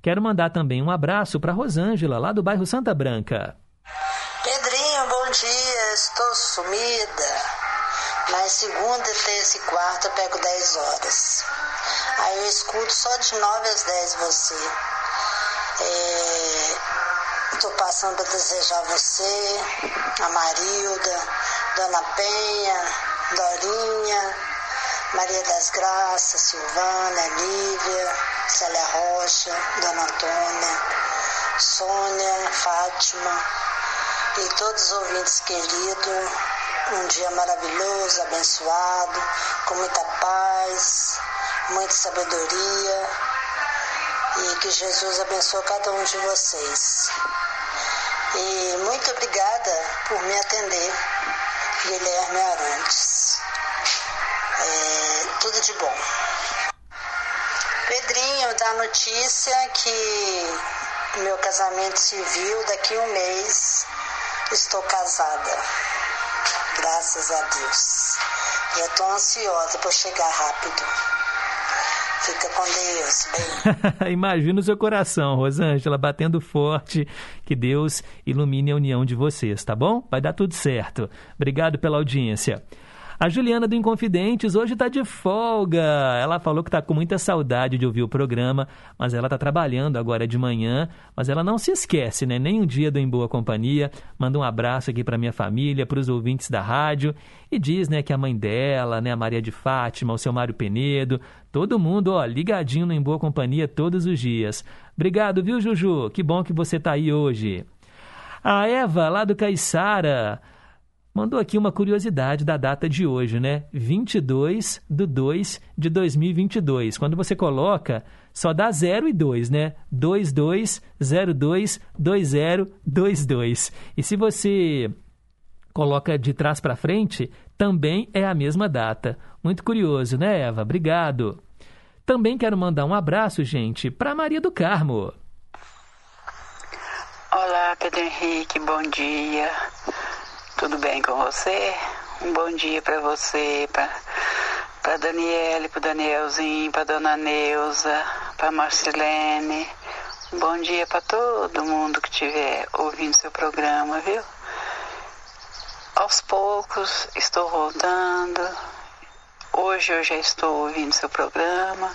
S1: Quero mandar também um abraço para Rosângela, lá do bairro Santa Branca.
S10: Pedrinho, bom dia. Estou sumida. Segunda, terça e quarta eu pego 10 horas. Aí eu escuto só de 9 às 10 você. Estou é, passando para desejar você, a Marilda, Dona Penha, Dorinha, Maria das Graças, Silvana, Lívia, Célia Rocha, Dona Antônia, Sônia, Fátima e todos os ouvintes queridos um dia maravilhoso, abençoado, com muita paz, muita sabedoria e que Jesus abençoe cada um de vocês. E muito obrigada por me atender, Guilherme Arantes. É, tudo de bom. Pedrinho dá notícia que meu casamento civil daqui a um mês estou casada graças a Deus. Eu tô ansiosa por chegar rápido. Fica com Deus.
S1: Bem. [laughs] Imagina o seu coração, Rosângela, batendo forte. Que Deus ilumine a união de vocês, tá bom? Vai dar tudo certo. Obrigado pela audiência. A Juliana do Inconfidentes hoje está de folga. Ela falou que está com muita saudade de ouvir o programa, mas ela está trabalhando agora de manhã. Mas ela não se esquece, né? Nem um dia do Em Boa Companhia. Manda um abraço aqui para minha família, para os ouvintes da rádio. E diz, né, que a mãe dela, né, a Maria de Fátima, o seu Mário Penedo, todo mundo, ó, ligadinho no Em Boa Companhia todos os dias. Obrigado, viu, Juju? Que bom que você está aí hoje. A Eva, lá do Caiçara mandou aqui uma curiosidade da data de hoje, né? 22 de 2 de 2022. Quando você coloca, só dá 0 e 2, né? 22022022. E se você coloca de trás para frente, também é a mesma data. Muito curioso, né, Eva? Obrigado. Também quero mandar um abraço, gente, para Maria do Carmo.
S11: Olá, Pedro Henrique, bom dia. Tudo bem com você? Um bom dia para você, para Daniele, para Danielzinho, para Dona Neuza, para Marcelene. Um bom dia para todo mundo que estiver ouvindo seu programa, viu? Aos poucos estou voltando. Hoje eu já estou ouvindo seu programa.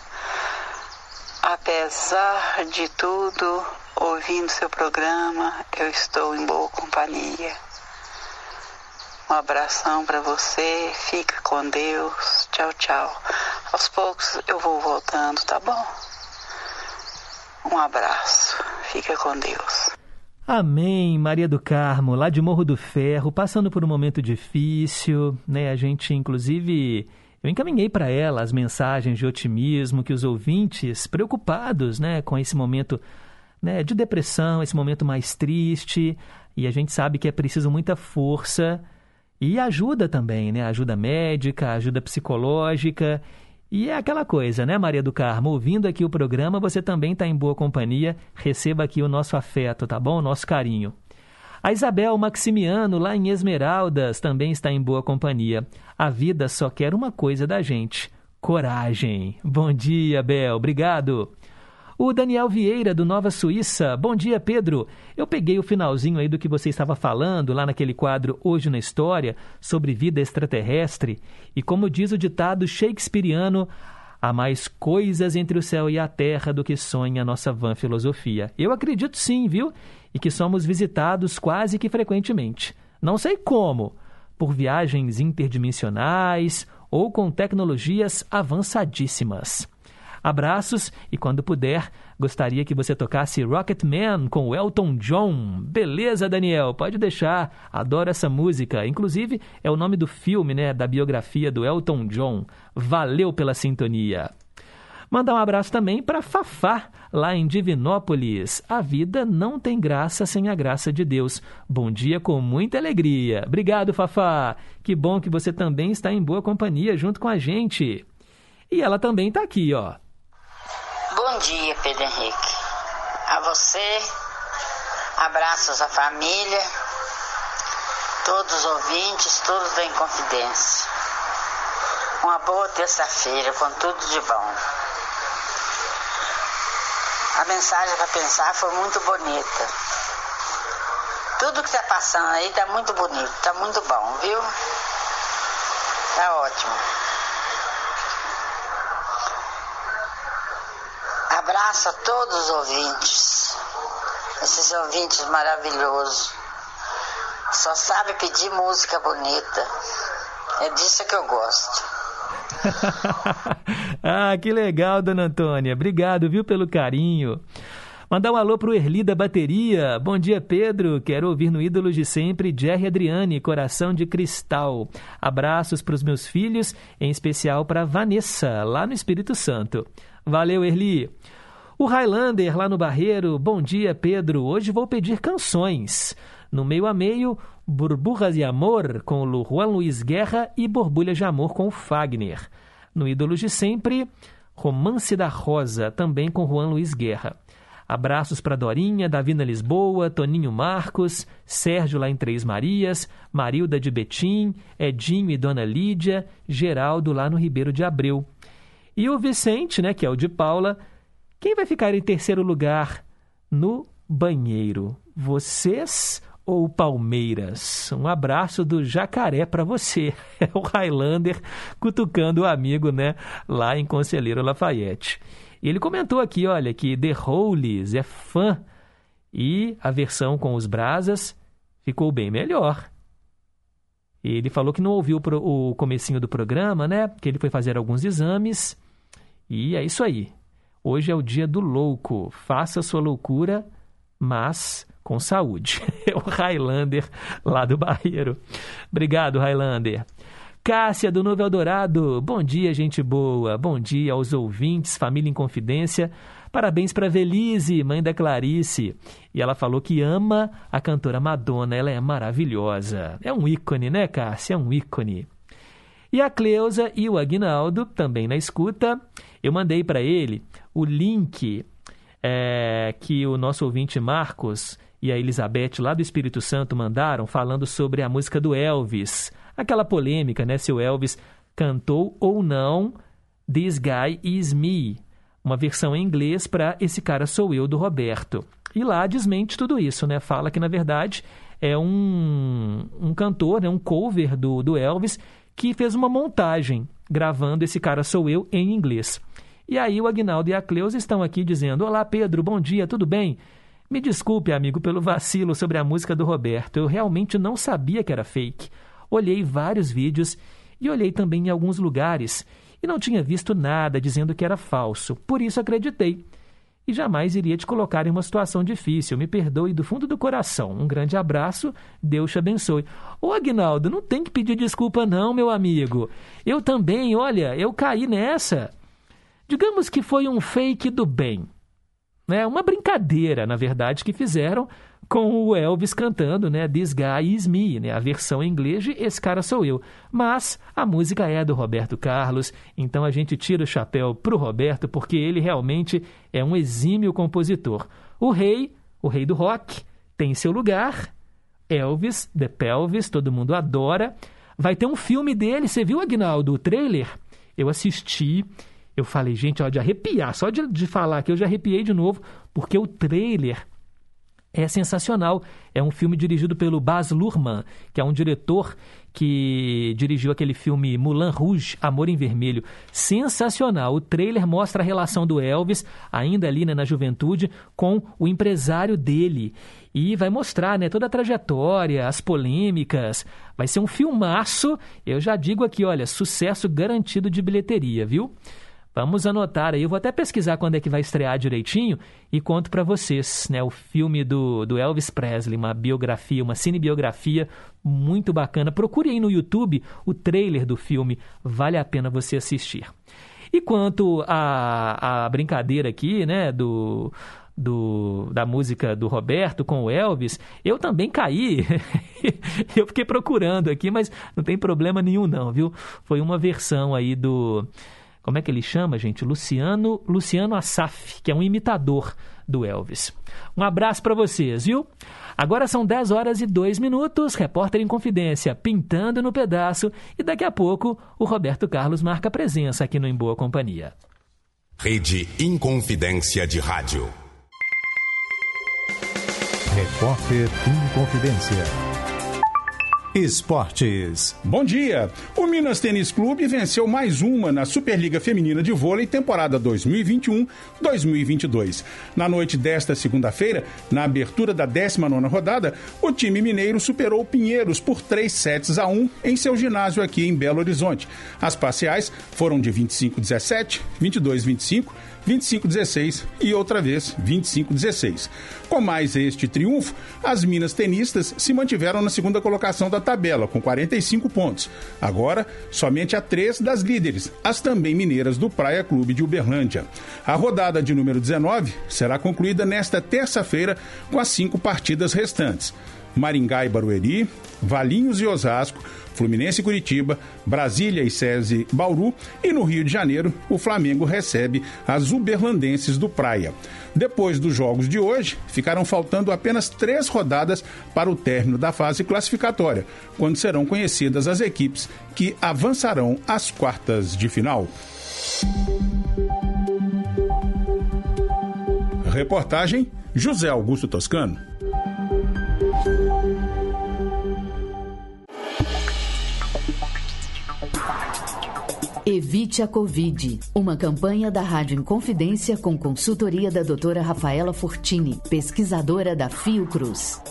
S11: Apesar de tudo, ouvindo seu programa, eu estou em boa companhia. Um abração para você, fica com Deus. Tchau, tchau. Aos poucos eu vou voltando, tá bom? Um abraço, fica com Deus.
S1: Amém, Maria do Carmo, lá de Morro do Ferro, passando por um momento difícil, né? A gente, inclusive, eu encaminhei para ela as mensagens de otimismo que os ouvintes, preocupados, né, com esse momento né, de depressão, esse momento mais triste, e a gente sabe que é preciso muita força e ajuda também, né? Ajuda médica, ajuda psicológica. E é aquela coisa, né, Maria do Carmo? Ouvindo aqui o programa, você também está em boa companhia. Receba aqui o nosso afeto, tá bom? O nosso carinho. A Isabel Maximiano, lá em Esmeraldas, também está em boa companhia. A vida só quer uma coisa da gente: coragem. Bom dia, Bel. Obrigado. O Daniel Vieira, do Nova Suíça. Bom dia, Pedro. Eu peguei o finalzinho aí do que você estava falando lá naquele quadro Hoje na História sobre vida extraterrestre. E como diz o ditado shakespeariano, há mais coisas entre o céu e a terra do que sonha a nossa vã filosofia. Eu acredito sim, viu? E que somos visitados quase que frequentemente. Não sei como, por viagens interdimensionais ou com tecnologias avançadíssimas. Abraços e quando puder, gostaria que você tocasse Rocket Man com Elton John. Beleza, Daniel? Pode deixar. Adoro essa música. Inclusive, é o nome do filme, né, da biografia do Elton John. Valeu pela sintonia. Mandar um abraço também para Fafá, lá em Divinópolis. A vida não tem graça sem a graça de Deus. Bom dia com muita alegria. Obrigado, Fafá. Que bom que você também está em boa companhia junto com a gente. E ela também está aqui, ó.
S12: Bom dia, Pedro Henrique. A você, abraços à família, todos os ouvintes, todos da Inconfidência. Uma boa terça-feira com tudo de bom. A mensagem para pensar foi muito bonita. Tudo que está passando aí está muito bonito, está muito bom, viu? Tá ótimo. Abraço a todos os ouvintes, esses ouvintes maravilhosos. Só sabe pedir música bonita. É disso que eu gosto. [laughs]
S1: ah, que legal, dona Antônia. Obrigado, viu, pelo carinho. Mandar um alô pro Erli da Bateria. Bom dia, Pedro. Quero ouvir no Ídolos de Sempre Jerry Adriane, Coração de Cristal. Abraços para os meus filhos, em especial para Vanessa, lá no Espírito Santo. Valeu, Erli. O Highlander lá no Barreiro. Bom dia, Pedro. Hoje vou pedir canções. No meio a meio, Burburras de Amor com o Juan Luiz Guerra e Borbulhas de Amor com o Fagner. No Ídolos de Sempre, Romance da Rosa, também com Juan Luiz Guerra. Abraços para Dorinha, Davina Lisboa, Toninho Marcos, Sérgio lá em Três Marias, Marilda de Betim, Edinho e Dona Lídia, Geraldo lá no Ribeiro de Abreu. E o Vicente, né, que é o de Paula, quem vai ficar em terceiro lugar no banheiro? Vocês ou Palmeiras? Um abraço do Jacaré para você. [laughs] É o Highlander cutucando o amigo, né, lá em Conselheiro Lafayette. Ele comentou aqui, olha, que The Hollies é fã e a versão com os brasas ficou bem melhor. Ele falou que não ouviu o comecinho do programa, né? Que ele foi fazer alguns exames. E é isso aí. Hoje é o dia do louco. Faça sua loucura, mas com saúde. [laughs] É o Highlander lá do Barreiro. Obrigado, Highlander. Cássia do Novo Eldorado, bom dia, gente boa. Bom dia aos ouvintes, família em confidência. Parabéns para Velise, mãe da Clarice. E ela falou que ama a cantora Madonna, ela é maravilhosa. É um ícone, né, Cássia? É um ícone. E a Cleusa e o Agnaldo, também na escuta, eu mandei para ele o link é, que o nosso ouvinte Marcos e a Elizabeth lá do Espírito Santo mandaram falando sobre a música do Elvis aquela polêmica, né? Se o Elvis cantou ou não This Guy Is Me, uma versão em inglês para Esse Cara Sou Eu, do Roberto. E lá desmente tudo isso, né? Fala que, na verdade, é um, um cantor, né? um cover do, do Elvis, que fez uma montagem gravando Esse Cara Sou Eu em inglês. E aí o Agnaldo e a Cleusa estão aqui dizendo: Olá, Pedro, bom dia, tudo bem? Me desculpe, amigo, pelo vacilo sobre a música do Roberto. Eu realmente não sabia que era fake. Olhei vários vídeos e olhei também em alguns lugares e não tinha visto nada dizendo que era falso. Por isso acreditei. E jamais iria te colocar em uma situação difícil. Me perdoe do fundo do coração. Um grande abraço. Deus te abençoe. Ô Agnaldo, não tem que pedir desculpa não, meu amigo. Eu também, olha, eu caí nessa. Digamos que foi um fake do bem. Né? Uma brincadeira, na verdade, que fizeram com o Elvis cantando, né, This Guy Is Me, né, a versão em inglês de Esse Cara Sou Eu. Mas a música é do Roberto Carlos, então a gente tira o chapéu pro Roberto porque ele realmente é um exímio compositor. O rei, o rei do rock, tem seu lugar. Elvis, The Pelvis, todo mundo adora. Vai ter um filme dele, você viu, Agnaldo, o trailer? Eu assisti, eu falei, gente, ó, de arrepiar, só de, de falar que eu já arrepiei de novo, porque o trailer é sensacional. É um filme dirigido pelo Baz Luhrmann, que é um diretor que dirigiu aquele filme Moulin Rouge, Amor em Vermelho. Sensacional. O trailer mostra a relação do Elvis, ainda ali né, na juventude, com o empresário dele. E vai mostrar né, toda a trajetória, as polêmicas. Vai ser um filmaço. Eu já digo aqui, olha, sucesso garantido de bilheteria, viu? Vamos anotar aí, eu vou até pesquisar quando é que vai estrear direitinho e conto para vocês, né, o filme do, do Elvis Presley, uma biografia, uma cinebiografia muito bacana. Procure aí no YouTube o trailer do filme, vale a pena você assistir. E quanto à, à brincadeira aqui, né, do, do, da música do Roberto com o Elvis, eu também caí. [laughs] eu fiquei procurando aqui, mas não tem problema nenhum não, viu? Foi uma versão aí do como é que ele chama, gente? Luciano, Luciano Assaf, que é um imitador do Elvis. Um abraço para vocês, viu? Agora são 10 horas e 2 minutos, repórter em confidência, pintando no pedaço, e daqui a pouco o Roberto Carlos marca presença aqui no Em Boa Companhia.
S13: Rede Inconfidência de Rádio.
S14: Repórter Inconfidência. Esportes.
S15: Bom dia. O Minas Tênis Clube venceu mais uma na Superliga Feminina de Vôlei temporada 2021-2022. Na noite desta segunda-feira, na abertura da 19ª rodada, o time mineiro superou o Pinheiros por 3 sets a 1 em seu ginásio aqui em Belo Horizonte. As parciais foram de 25-17, 22-25 25-16 e outra vez 25-16. Com mais este triunfo, as Minas tenistas se mantiveram na segunda colocação da tabela, com 45 pontos. Agora, somente a três das líderes, as também mineiras do Praia Clube de Uberlândia. A rodada de número 19 será concluída nesta terça-feira com as cinco partidas restantes. Maringá e Barueri, Valinhos e Osasco, Fluminense e Curitiba, Brasília e SESI Bauru e no Rio de Janeiro o Flamengo recebe as Uberlandenses do Praia. Depois dos jogos de hoje, ficaram faltando apenas três rodadas para o término da fase classificatória, quando serão conhecidas as equipes que avançarão às quartas de final. Reportagem José Augusto Toscano.
S8: Evite a Covid. Uma campanha da Rádio Inconfidência com consultoria da doutora Rafaela Fortini, pesquisadora da Fiocruz.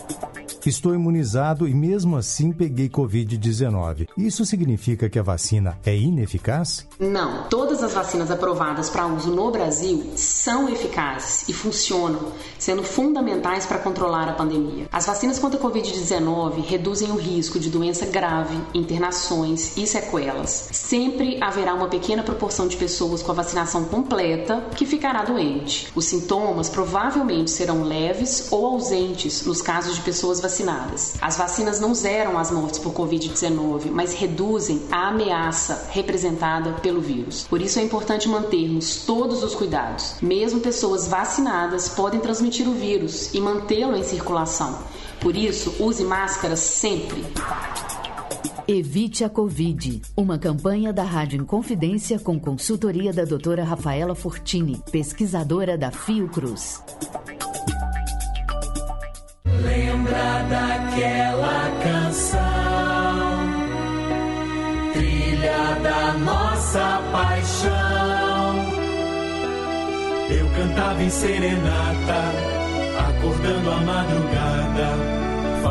S16: Estou imunizado e mesmo assim peguei Covid-19. Isso significa que a vacina é ineficaz?
S17: Não. Todas as vacinas aprovadas para uso no Brasil são eficazes e funcionam, sendo fundamentais para controlar a pandemia. As vacinas contra a Covid-19 reduzem o risco de doença grave, internações e sequelas. Sempre haverá uma pequena proporção de pessoas com a vacinação completa que ficará doente. Os sintomas provavelmente serão leves ou ausentes nos casos de pessoas vacinadas. As vacinas não zeram as mortes por Covid-19, mas reduzem a ameaça representada pelo vírus. Por isso é importante mantermos todos os cuidados. Mesmo pessoas vacinadas podem transmitir o vírus e mantê-lo em circulação. Por isso, use máscaras sempre.
S8: Evite a Covid. Uma campanha da Rádio Inconfidência com consultoria da doutora Rafaela Fortini, pesquisadora da Fiocruz.
S18: Lembra daquela canção, trilha da nossa paixão. Eu cantava em serenata, acordando a madrugada,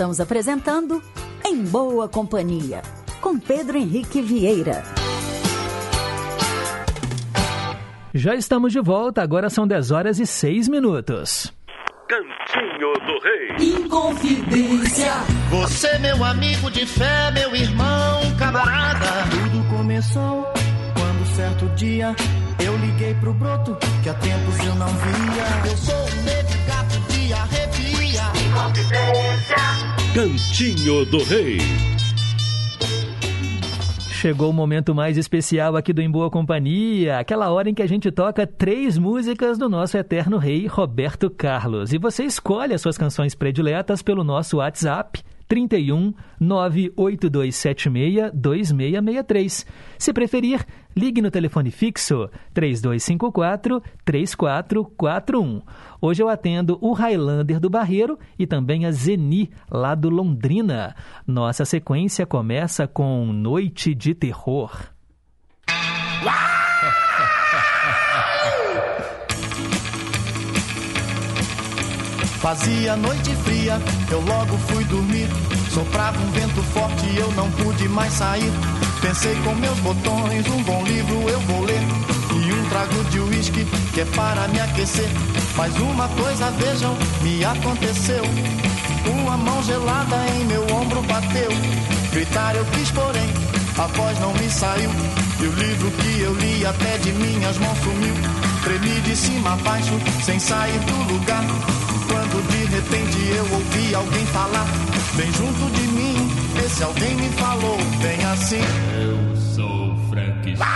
S8: Estamos apresentando Em Boa Companhia, com Pedro Henrique Vieira.
S1: Já estamos de volta, agora são 10 horas e 6 minutos.
S19: Cantinho do Rei.
S18: Inconfidência.
S20: Você, meu amigo de fé, meu irmão, camarada.
S21: Tudo começou quando certo dia eu liguei pro broto que há tempos eu não via.
S20: Eu sou um negro gato de arrepia.
S18: Inconfidência.
S19: Cantinho do Rei.
S1: Chegou o momento mais especial aqui do Em Boa Companhia, aquela hora em que a gente toca três músicas do nosso eterno rei Roberto Carlos. E você escolhe as suas canções prediletas pelo nosso WhatsApp 31 98276 2663. Se preferir, ligue no telefone fixo 3254 3441. Hoje eu atendo o Highlander do Barreiro e também a Zeni, lá do Londrina. Nossa sequência começa com Noite de Terror.
S21: Fazia noite fria, eu logo fui dormir. Soprava um vento forte e eu não pude mais sair. Pensei com meus botões, um bom livro eu vou ler. E um trago de uísque que é para me aquecer. Mas uma coisa vejam, me aconteceu. Uma mão gelada em meu ombro bateu. Gritar eu quis, porém, a voz não me saiu. E o livro que eu li até de minhas mãos sumiu. Tremi de cima a baixo, sem sair do lugar. Quando de repente eu ouvi alguém falar, bem junto de mim, esse alguém me falou, bem assim.
S18: Eu sou Frankenstein.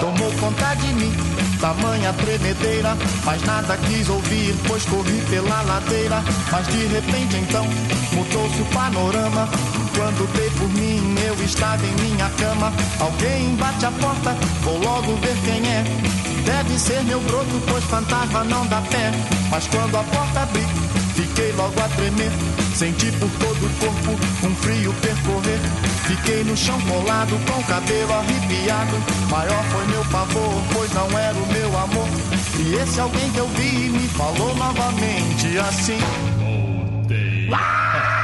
S21: Tomou conta de mim, tamanha tremedeira, mas nada quis ouvir, pois corri pela ladeira. Mas de repente então mudou-se o panorama. Quando dei por mim, eu estava em minha cama. Alguém bate a porta, vou logo ver quem é. Deve ser meu broto, pois fantasma não dá pé. Mas quando a porta abri, fiquei logo a tremer. Senti por todo o corpo um frio percorrer. Fiquei no chão colado, com o cabelo arrepiado. Maior foi meu pavor, pois não era o meu amor. E esse alguém que eu vi me falou novamente assim. Tomou [laughs] conta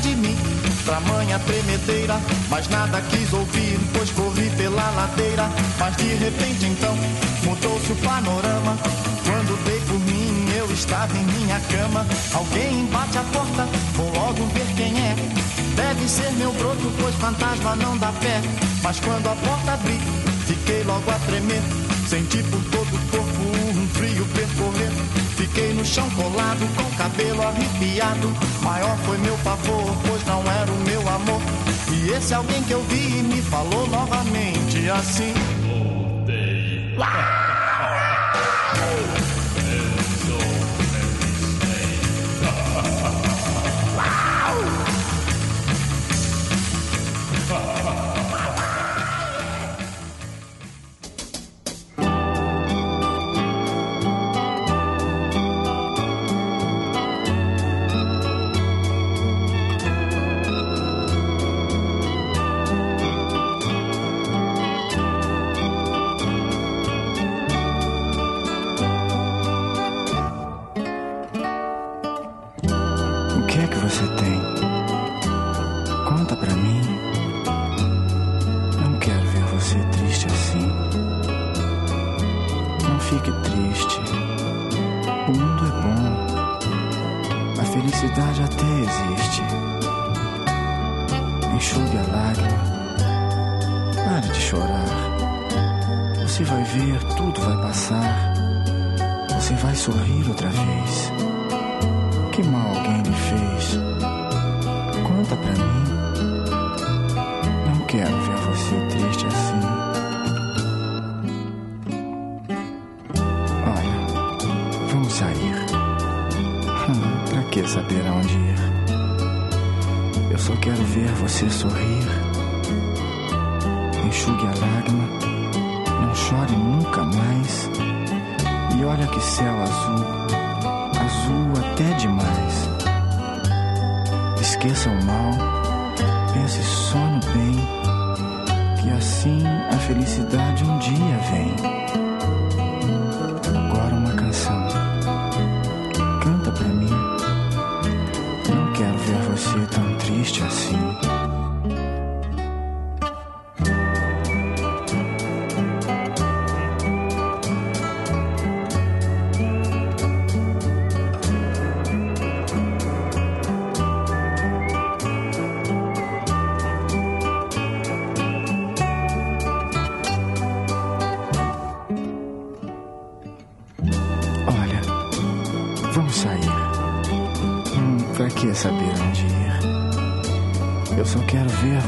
S21: de mim, pra manha tremedeira, mas nada quis ouvir, pois corri pela ladeira. Mas de repente então mudou-se o panorama. Quando dei por mim, eu estava em minha cama. Alguém bate a porta, vou logo ver quem é. Deve ser meu broto, pois fantasma não dá pé. Mas quando a porta abri, fiquei logo a tremer. Senti por todo o corpo um frio percorrer. Fiquei no chão colado, com o cabelo arrepiado. Maior foi meu pavor, pois não era o meu amor. E esse alguém que eu vi me falou novamente assim.
S22: O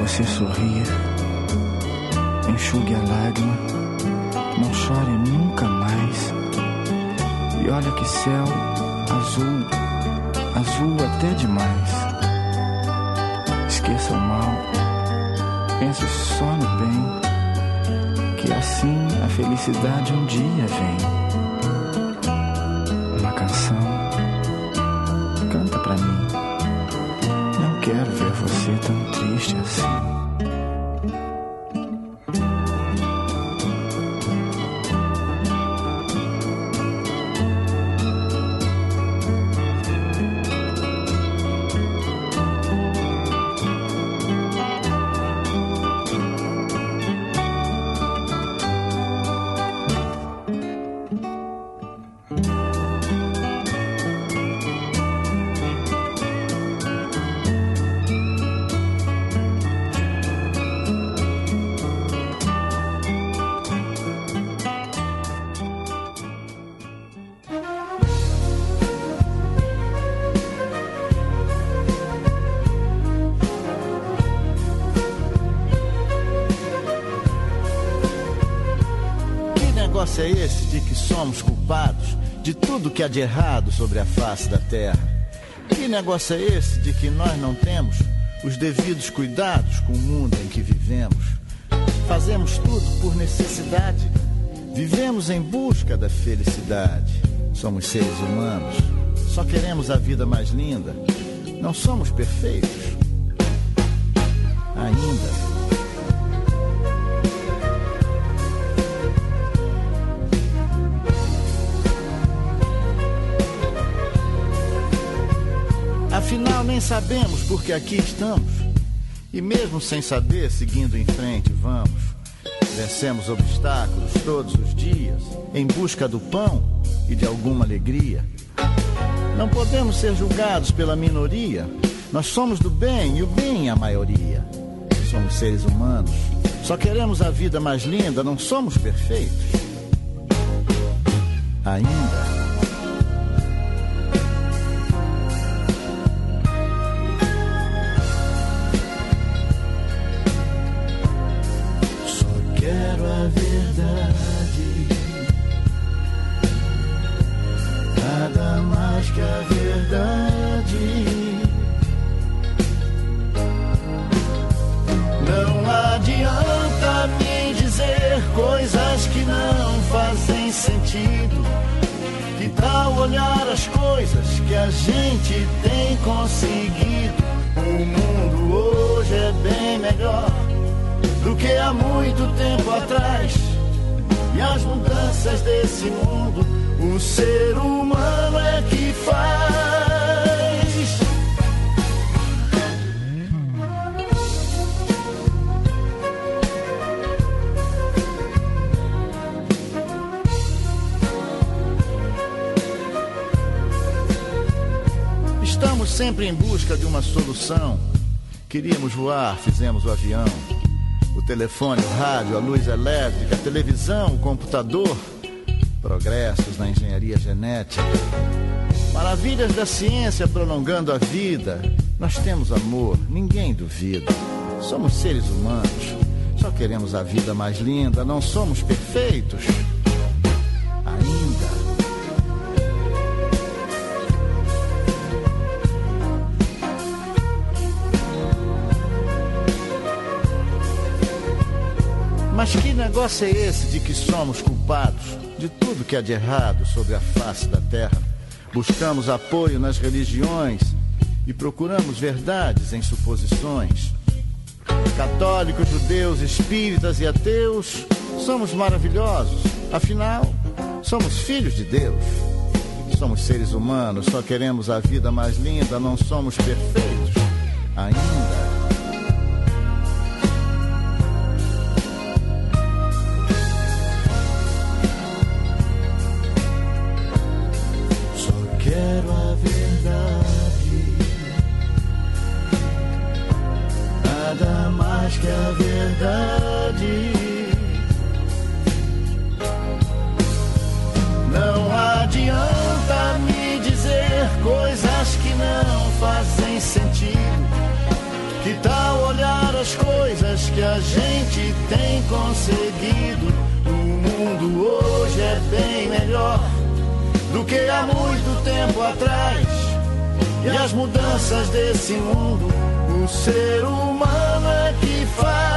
S22: você sorrir. Enxugue a lágrima. Não chore nunca mais. E olha que céu azul, azul até demais. Esqueça o mal. Pense só no bem. Que assim a felicidade um dia vem uma canção. Canta pra mim. Não quero ver você tão triste assim. Que
S23: há de errado sobre a face da terra? Que negócio é esse de que nós não temos os devidos cuidados com o mundo em que vivemos? Fazemos tudo por necessidade,
S21: Vivemos em busca da felicidade. Somos seres humanos. Só queremos a vida mais linda. Não somos perfeitos. Ainda. Sabemos por que aqui estamos. E mesmo sem saber, seguindo em frente, vamos. Vencemos obstáculos todos os dias, em busca do pão e de alguma alegria. Não podemos ser julgados pela minoria. Nós somos do bem e o bem é a maioria. Somos seres humanos. Só queremos a vida mais linda, não somos perfeitos. Ainda. Queríamos voar, fizemos o avião. O telefone, o rádio, a luz elétrica, a televisão, o computador. Progressos na engenharia genética. Maravilhas da ciência prolongando a vida. Nós temos amor, ninguém duvida. Somos seres humanos. Só queremos a vida mais linda, não somos perfeitos. Negócio é esse de que somos culpados de tudo que há de errado sobre a face da terra? Buscamos apoio nas religiões e procuramos verdades em suposições. Católicos, judeus, espíritas e ateus, somos maravilhosos. Afinal, somos filhos de Deus. Somos seres humanos, só queremos a vida mais linda, não somos perfeitos. Que a gente tem conseguido? O mundo hoje é bem melhor do que há muito tempo atrás. E as mudanças desse mundo, o ser humano é que faz.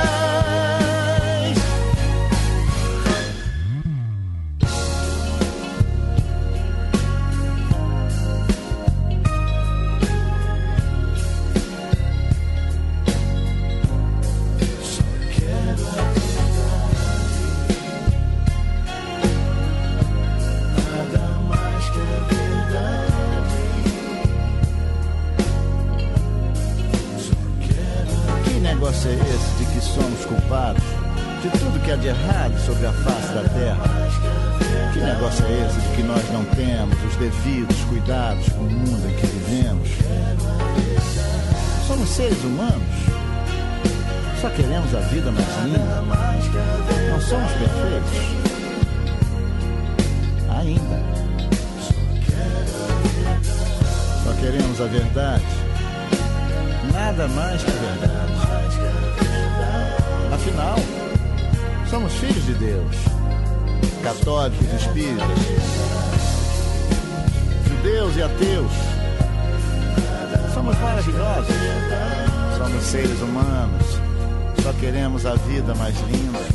S21: Verdade. Nada mais que verdade. Afinal, somos filhos de Deus. Católicos, espíritas, judeus e ateus. Somos maravilhosos. Somos seres humanos. Só queremos a vida mais linda.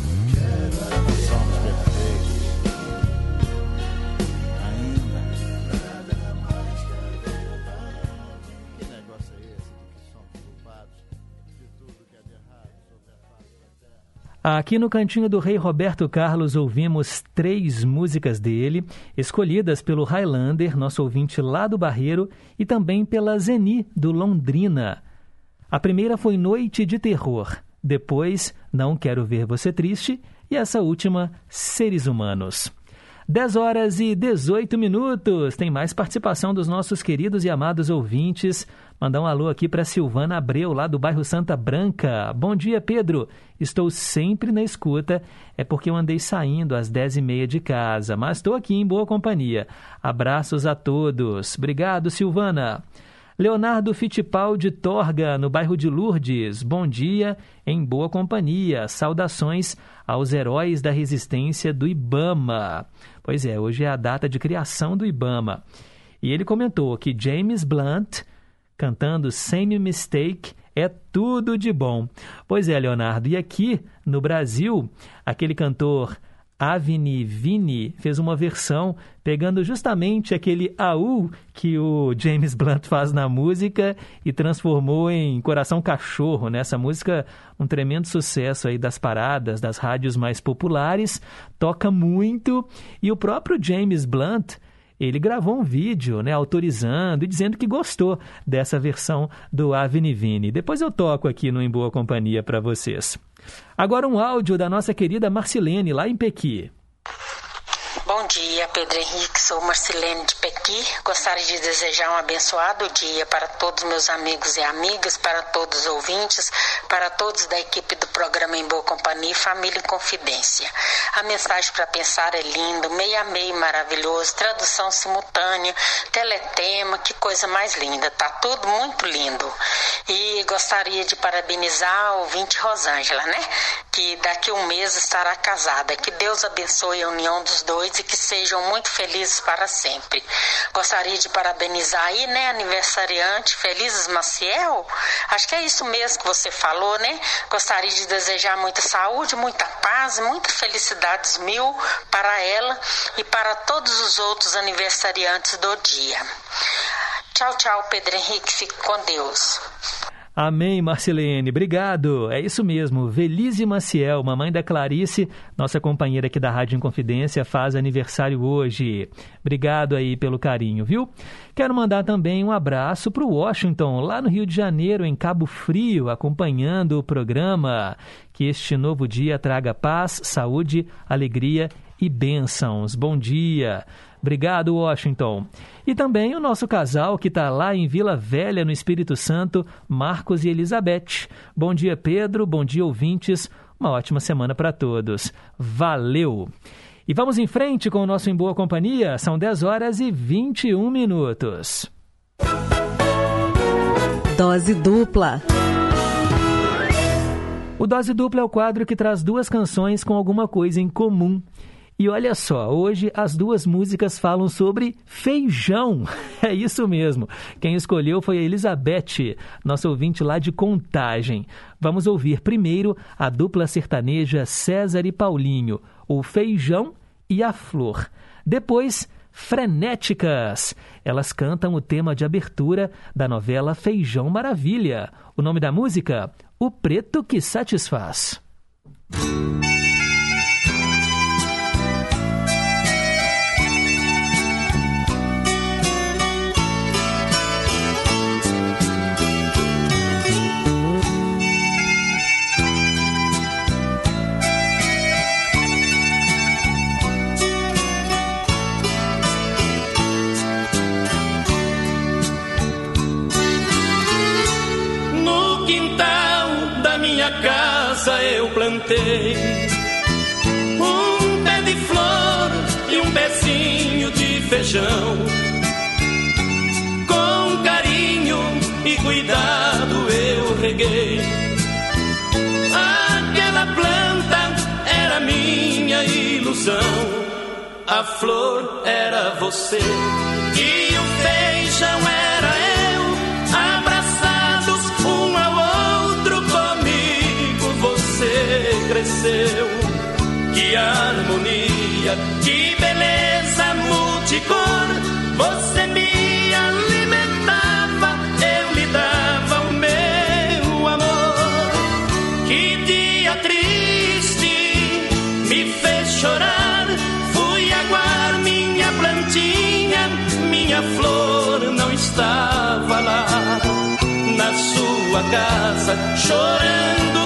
S1: Aqui no Cantinho do Rei Roberto Carlos ouvimos três músicas dele, escolhidas pelo Highlander, nosso ouvinte lá do Barreiro, e também pela Zeni, do Londrina. A primeira foi Noite de Terror, depois Não Quero Ver Você Triste e essa última, Seres Humanos. 10 horas e 18 minutos. Tem mais participação dos nossos queridos e amados ouvintes. Mandar um alô aqui para Silvana Abreu, lá do bairro Santa Branca. Bom dia, Pedro. Estou sempre na escuta. É porque eu andei saindo às 10 e meia de casa, mas estou aqui em boa companhia. Abraços a todos. Obrigado, Silvana. Leonardo Fittipaldi Torga, no bairro de Lourdes. Bom dia, em boa companhia. Saudações aos heróis da resistência do Ibama. Pois é, hoje é a data de criação do Ibama. E ele comentou que James Blunt, cantando Same Mistake, é tudo de bom. Pois é, Leonardo, e aqui no Brasil, aquele cantor Avni Vini fez uma versão pegando justamente aquele AU que o James Blunt faz na música e transformou em Coração Cachorro, né? Essa música, um tremendo sucesso aí das paradas, das rádios mais populares, toca muito e o próprio James Blunt ele gravou um vídeo, né, autorizando e dizendo que gostou dessa versão do Avni Vini. Depois eu toco aqui no Em Boa Companhia para vocês. Agora um áudio da nossa querida Marcilene, lá em Pequi.
S24: Bom dia, Pedro Henrique. Sou Marcilene de Pequi. Gostaria de desejar um abençoado dia para todos meus amigos e amigas, para todos os ouvintes, para todos da equipe do programa Em Boa Companhia e Família em Confidência. A mensagem para pensar é lindo, meio a meio maravilhoso, tradução simultânea, teletema, que coisa mais linda. Tá tudo muito lindo. E gostaria de parabenizar a ouvinte Rosângela, né? Que daqui a um mês estará casada. Que Deus abençoe a união dos dois e que sejam muito felizes para sempre. Gostaria de parabenizar aí, né, aniversariante, Felizes Maciel? Acho que é isso mesmo que você falou, né? Gostaria de desejar muita saúde, muita paz, muitas felicidades mil para ela e para todos os outros aniversariantes do dia. Tchau, tchau, Pedro Henrique. Fique com Deus.
S1: Amém, Marcelene. Obrigado. É isso mesmo. Velize Maciel, mamãe da Clarice, nossa companheira aqui da Rádio Inconfidência, faz aniversário hoje. Obrigado aí pelo carinho, viu? Quero mandar também um abraço para o Washington, lá no Rio de Janeiro, em Cabo Frio, acompanhando o programa. Que este novo dia traga paz, saúde, alegria e bênçãos. Bom dia. Obrigado, Washington. E também o nosso casal que está lá em Vila Velha, no Espírito Santo, Marcos e Elizabeth. Bom dia, Pedro. Bom dia, ouvintes. Uma ótima semana para todos. Valeu! E vamos em frente com o nosso Em Boa Companhia. São 10 horas e 21 minutos.
S25: Dose dupla.
S1: O Dose Dupla é o quadro que traz duas canções com alguma coisa em comum. E olha só, hoje as duas músicas falam sobre feijão. [laughs] É isso mesmo. Quem escolheu foi a Elizabeth, nossa ouvinte lá de Contagem. Vamos ouvir primeiro a dupla sertaneja César e Paulinho, o feijão e a flor. Depois, Frenéticas. Elas cantam o tema de abertura da novela Feijão Maravilha. O nome da música? O Preto que Satisfaz.
S26: Feijão. Com carinho e cuidado eu reguei. Aquela planta era minha ilusão. A flor era você Você me alimentava, eu lhe dava o meu amor. Que dia triste me fez chorar. Fui aguar minha plantinha, minha flor não estava lá. Na sua casa, chorando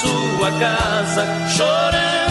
S27: sua casa chorando.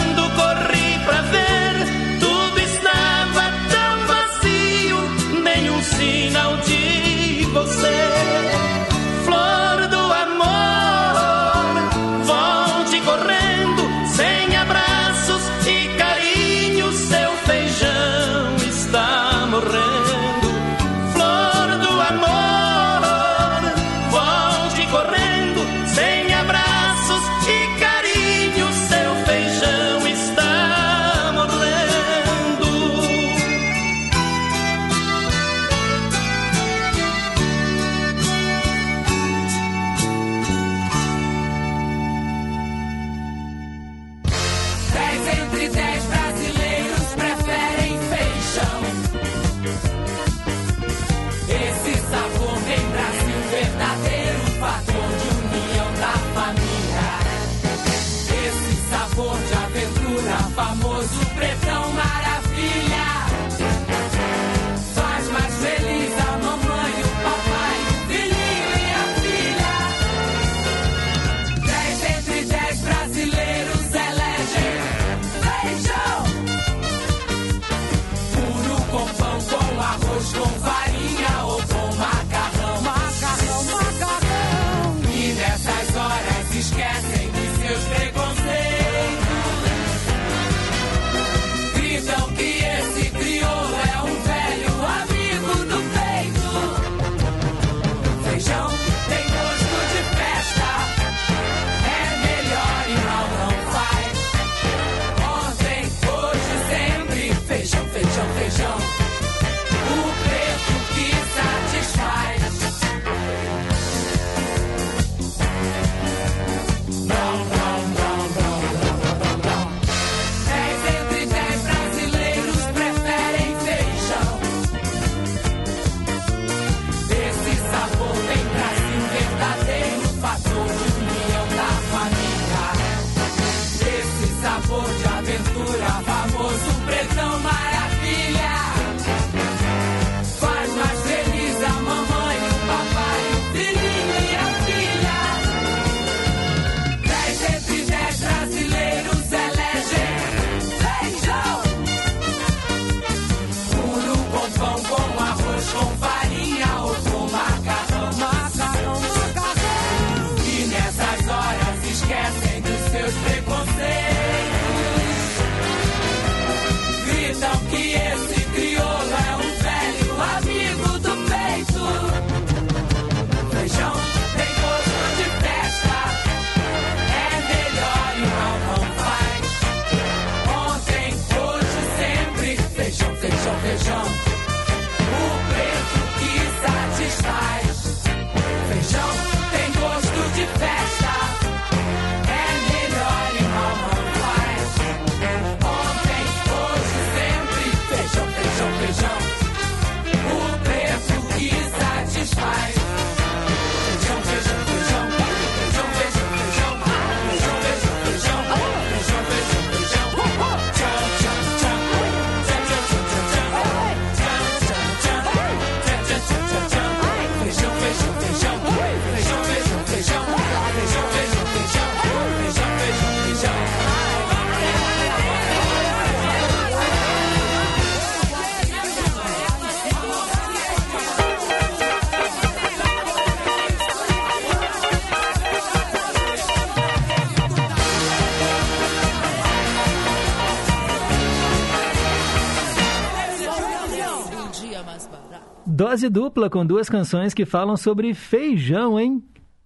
S1: Dose dupla com duas canções que falam sobre feijão, hein?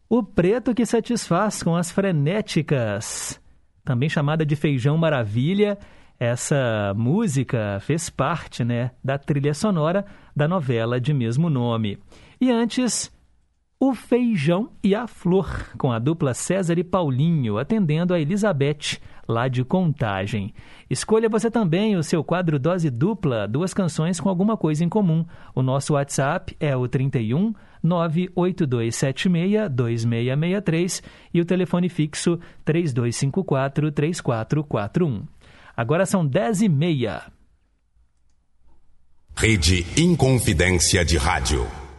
S1: O preto que satisfaz com as frenéticas. Também chamada de Feijão Maravilha, essa música fez parte, né, da trilha sonora da novela de mesmo nome. E antes, o Feijão e a Flor, com a dupla César e Paulinho, atendendo a Elizabeth, lá de Contagem. Escolha você também o seu quadro Dose Dupla, duas canções com alguma coisa em comum. O nosso WhatsApp é o 31 98276 2663 e o telefone fixo 3254 3441. Agora são 10 e meia.
S13: Rede Inconfidência de Rádio.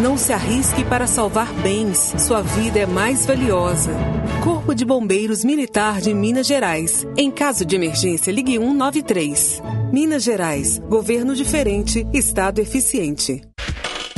S28: Não se arrisque para salvar bens. Sua vida é mais valiosa. Corpo de Bombeiros Militar de Minas Gerais. Em caso de emergência, ligue 193. Minas Gerais. Governo diferente, Estado eficiente.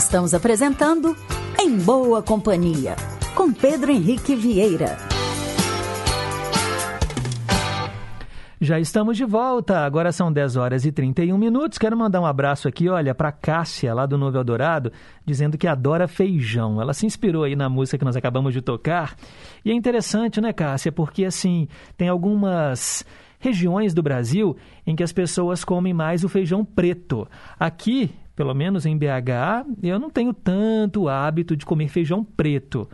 S8: Estamos apresentando Em Boa Companhia, com Pedro Henrique Vieira.
S1: Já estamos de volta, agora são 10 horas e 31 minutos. Quero mandar um abraço aqui, olha, para Cássia, lá do Novo Eldorado, dizendo que adora feijão. Ela se inspirou aí na música que nós acabamos de tocar. E é interessante, né, Cássia, porque assim, tem algumas regiões do Brasil em que as pessoas comem mais o feijão preto. Aqui, pelo menos em BH, eu não tenho tanto hábito de comer feijão preto.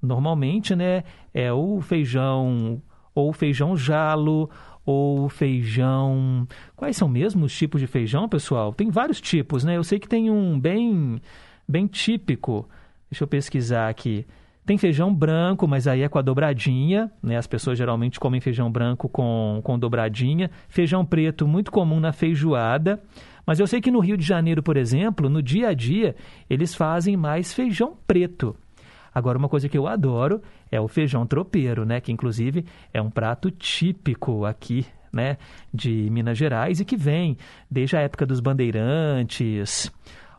S1: Normalmente, né, é o feijão ou feijão jalo ou feijão. Quais são mesmo os tipos de feijão, pessoal? Tem vários tipos, né? Eu sei que tem um bem bem típico. Deixa eu pesquisar aqui. Tem feijão branco, mas aí é com a dobradinha, né? As pessoas geralmente comem feijão branco com, com dobradinha. Feijão preto, muito comum na feijoada. Mas eu sei que no Rio de Janeiro, por exemplo, no dia a dia, eles fazem mais feijão preto. Agora, uma coisa que eu adoro é o feijão tropeiro, né? Que inclusive é um prato típico aqui, né? De Minas Gerais e que vem desde a época dos bandeirantes.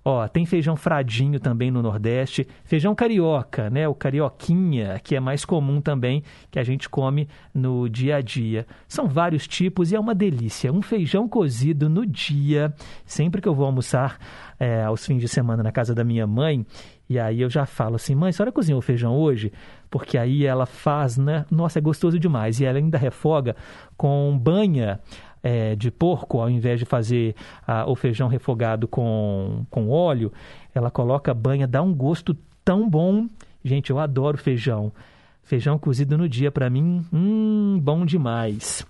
S1: Ó, tem feijão fradinho também no Nordeste, feijão carioca, né? O carioquinha, que é mais comum também, que a gente come no dia a dia. São vários tipos e é uma delícia. Um feijão cozido no dia, sempre que eu vou almoçar é, aos fins de semana na casa da minha mãe, e aí eu já falo assim, mãe, a senhora cozinhou feijão hoje? Porque aí ela faz, né? Nossa, é gostoso demais. E ela ainda refoga com banha é, de porco, ao invés de fazer ah, o feijão refogado com, com óleo, ela coloca banha, dá um gosto tão bom. Gente, eu adoro feijão. Feijão cozido no dia, para mim, hum, bom demais.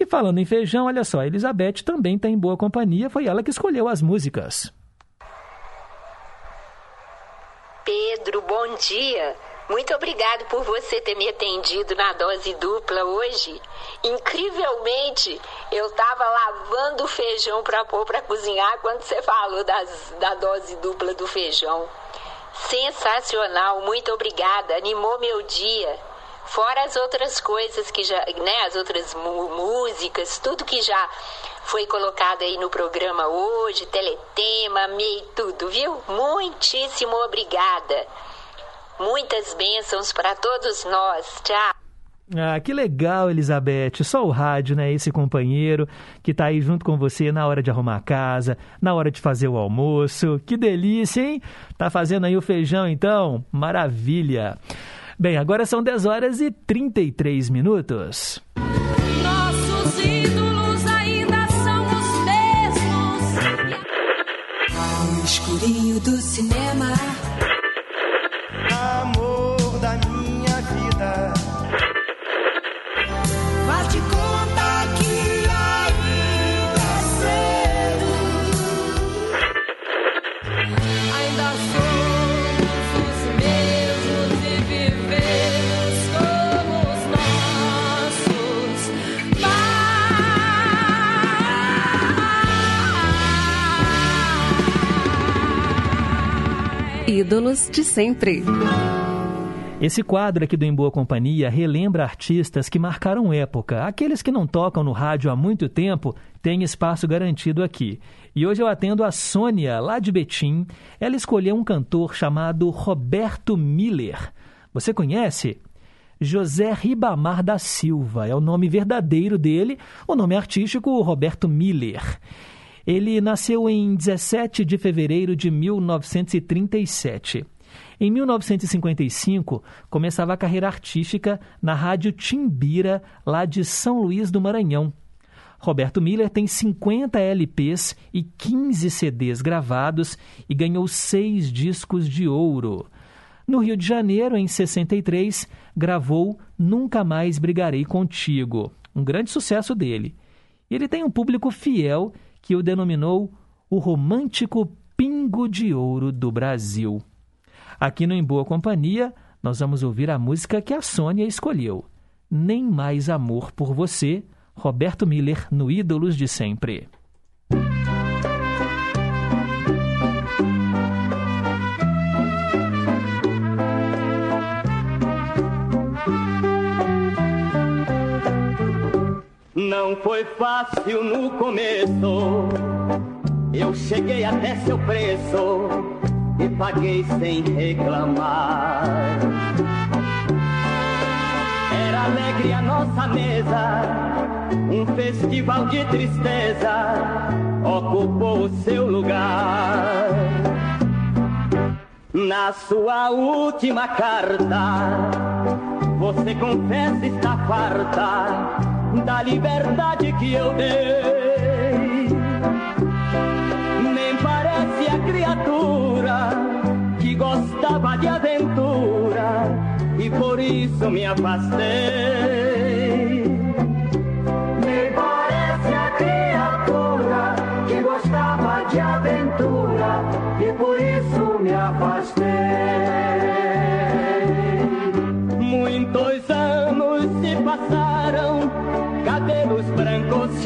S1: E falando em feijão, olha só, a Elizabeth também está em boa companhia, foi ela que escolheu as músicas.
S24: Pedro, bom dia. Muito obrigado por você ter me atendido na dose dupla hoje. Incrivelmente, eu estava lavando o feijão para pôr para cozinhar quando você falou das, da dose dupla do feijão. Sensacional, muito obrigada. Animou meu dia. Fora as outras coisas que já, né, as outras músicas, tudo que já foi colocado aí no programa hoje, teletema, meio tudo, viu? Muitíssimo obrigada. Muitas bênçãos para todos nós. Tchau.
S1: Ah, que legal, Elizabeth. Só o rádio, né? Esse companheiro que tá aí junto com você na hora de arrumar a casa, na hora de fazer o almoço. Que delícia, hein? Tá fazendo aí o feijão, então? Maravilha. Bem, agora são 10 horas e 33 minutos.
S27: Nossos ídolos ainda são os mesmos.
S4: No escurinho do cinema.
S25: Ídolos de sempre.
S1: Esse quadro aqui do Em Boa Companhia relembra artistas que marcaram época. Aqueles que não tocam no rádio há muito tempo têm espaço garantido aqui. E hoje eu atendo a Sônia, lá de Betim. Ela escolheu um cantor chamado Roberto Miller. Você conhece? José Ribamar da Silva é o nome verdadeiro dele, o nome artístico Roberto Miller. Ele nasceu em 17 de fevereiro de 1937. Em 1955, começava a carreira artística na Rádio Timbira, lá de São Luís do Maranhão. Roberto Miller tem 50 LPs e 15 CDs gravados e ganhou seis discos de ouro. No Rio de Janeiro, em 63, gravou Nunca Mais Brigarei Contigo, um grande sucesso dele. Ele tem um público fiel que o denominou o romântico pingo de ouro do Brasil. Aqui no Em Boa Companhia, nós vamos ouvir a música que a Sônia escolheu. Nem Mais Amor por Você, Roberto Miller no Ídolos de Sempre.
S29: Não foi fácil no começo, eu cheguei até seu preço e paguei sem reclamar. Era alegre a nossa mesa, um festival de tristeza ocupou o seu lugar. Na sua última carta, você confessa estar farta da liberdade que eu dei. Nem parece a criatura que gostava de aventura e por isso me afastei.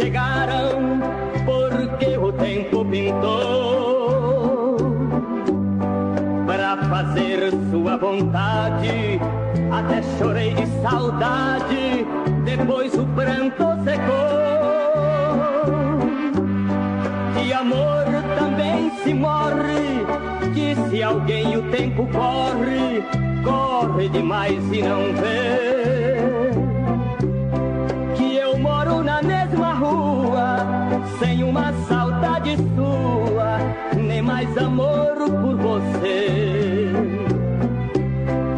S29: Chegaram, porque o tempo pintou para fazer sua vontade. Até chorei de saudade, depois o pranto secou. De amor também se morre, disse alguém, o tempo corre, corre demais e não vê. Rua, sem uma saudade sua, nem mais amor por você.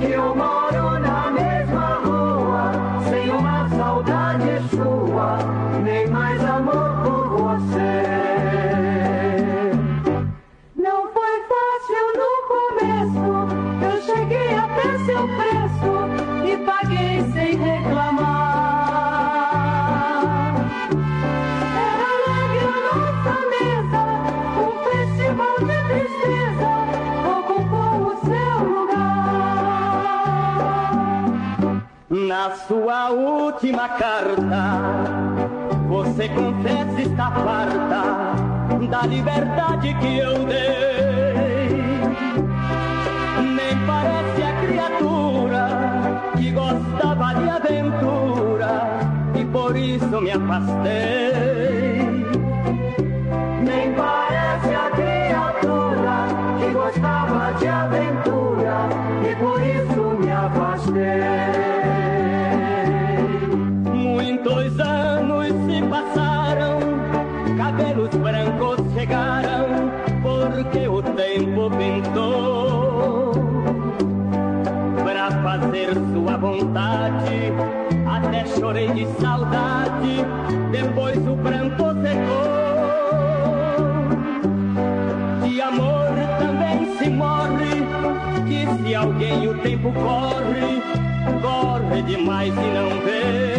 S27: Eu moro na mesma rua, sem uma saudade sua, nem mais amor
S29: carta, você confessa estar farta da liberdade que eu dei. Nem parece a criatura que gostava de aventura e por isso me afastei. Porque o tempo pintou para fazer sua vontade. Até chorei de saudade, depois o pranto secou. De amor também se morre, disse alguém, o tempo corre, corre demais e não vê.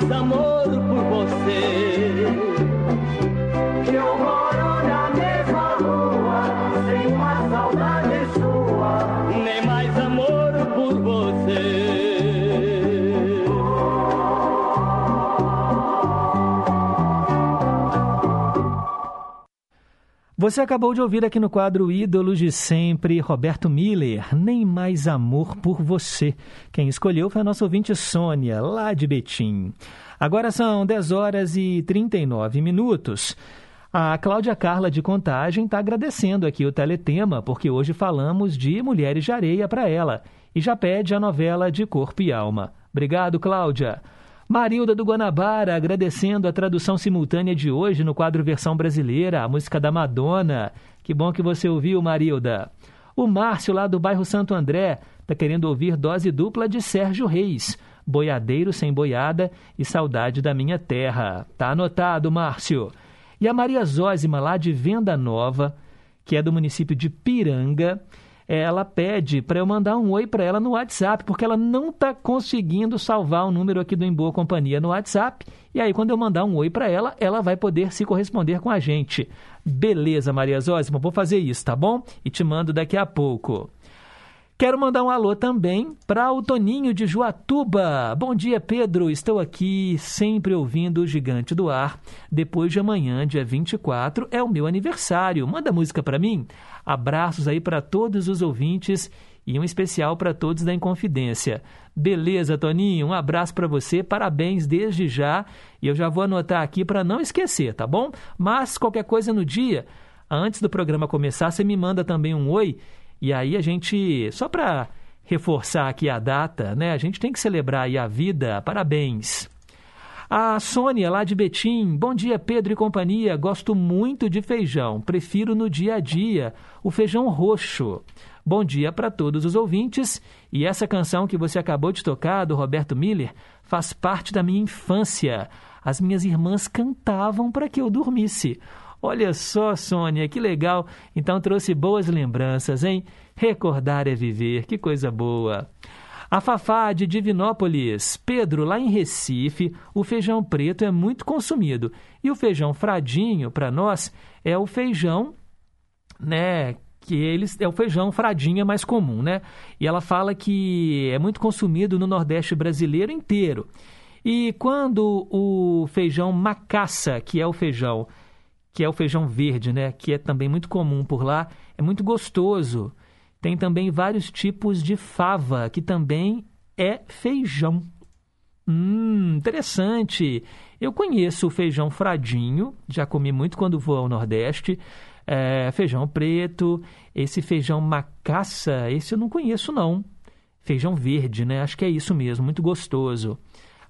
S29: Mais amor por você. Você
S1: acabou de ouvir aqui no quadro Ídolos de Sempre, Roberto Miller, Nem Mais Amor por Você. Quem escolheu foi a nossa ouvinte Sônia, lá de Betim. Agora são 10 horas e 39 minutos. A Cláudia Carla de Contagem está agradecendo aqui o Teletema, porque hoje falamos de Mulheres de Areia para ela e já pede a novela de Corpo e Alma. Obrigado, Cláudia. Marilda do Guanabara agradecendo a tradução simultânea de hoje no quadro Versão Brasileira, a música da Madonna. Que bom que você ouviu, Marilda. O Márcio, lá do bairro Santo André, está querendo ouvir dose dupla de Sérgio Reis. Boiadeiro sem boiada e saudade da minha terra. Tá anotado, Márcio. E a Maria Zózima, lá de Venda Nova, que é do município de Piranga, ela pede para eu mandar um oi para ela no WhatsApp, porque ela não está conseguindo salvar o número aqui do Em Boa Companhia no WhatsApp. E aí, quando eu mandar um oi para ela, ela vai poder se corresponder com a gente. Beleza, Maria Zózima, vou fazer isso, tá bom? E te mando daqui a pouco. Quero mandar um alô também para o Toninho de Juatuba. Bom dia, Pedro. Estou aqui sempre ouvindo o Gigante do Ar. Depois de amanhã, dia 24, é o meu aniversário. Manda música para mim. Abraços aí para todos os ouvintes e um especial para todos da Inconfidência. Beleza, Toninho? Um abraço para você. Parabéns desde já. E eu já vou anotar aqui para não esquecer, tá bom? Mas qualquer coisa no dia, antes do programa começar, você me manda também um oi e aí a gente, só para reforçar aqui a data, né? A gente tem que celebrar aí a vida. Parabéns. A Sônia, lá de Betim. Bom dia, Pedro e companhia. Gosto muito de feijão. Prefiro no dia a dia o feijão roxo. Bom dia para todos os ouvintes. E essa canção que você acabou de tocar, do Roberto Miller, faz parte da minha infância. As minhas irmãs cantavam para que eu dormisse. Olha só, Sônia, que legal. Então trouxe boas lembranças, hein? Recordar é viver, que coisa boa. A Fafá de Divinópolis. Pedro, lá em Recife, o feijão preto é muito consumido. E o feijão fradinho, para nós, é o feijão, né? Que eles é o feijão fradinha mais comum, né? E ela fala que é muito consumido no Nordeste brasileiro inteiro. E quando o feijão macaça, que é o feijão que é o feijão verde, né? Que é também muito comum por lá. É muito gostoso. Tem também vários tipos de fava, que também é feijão. Hum, interessante. Eu conheço o feijão fradinho, já comi muito quando vou ao Nordeste. É, feijão preto, esse feijão macaça, esse eu não conheço não. Feijão verde, né? Acho que é isso mesmo, muito gostoso.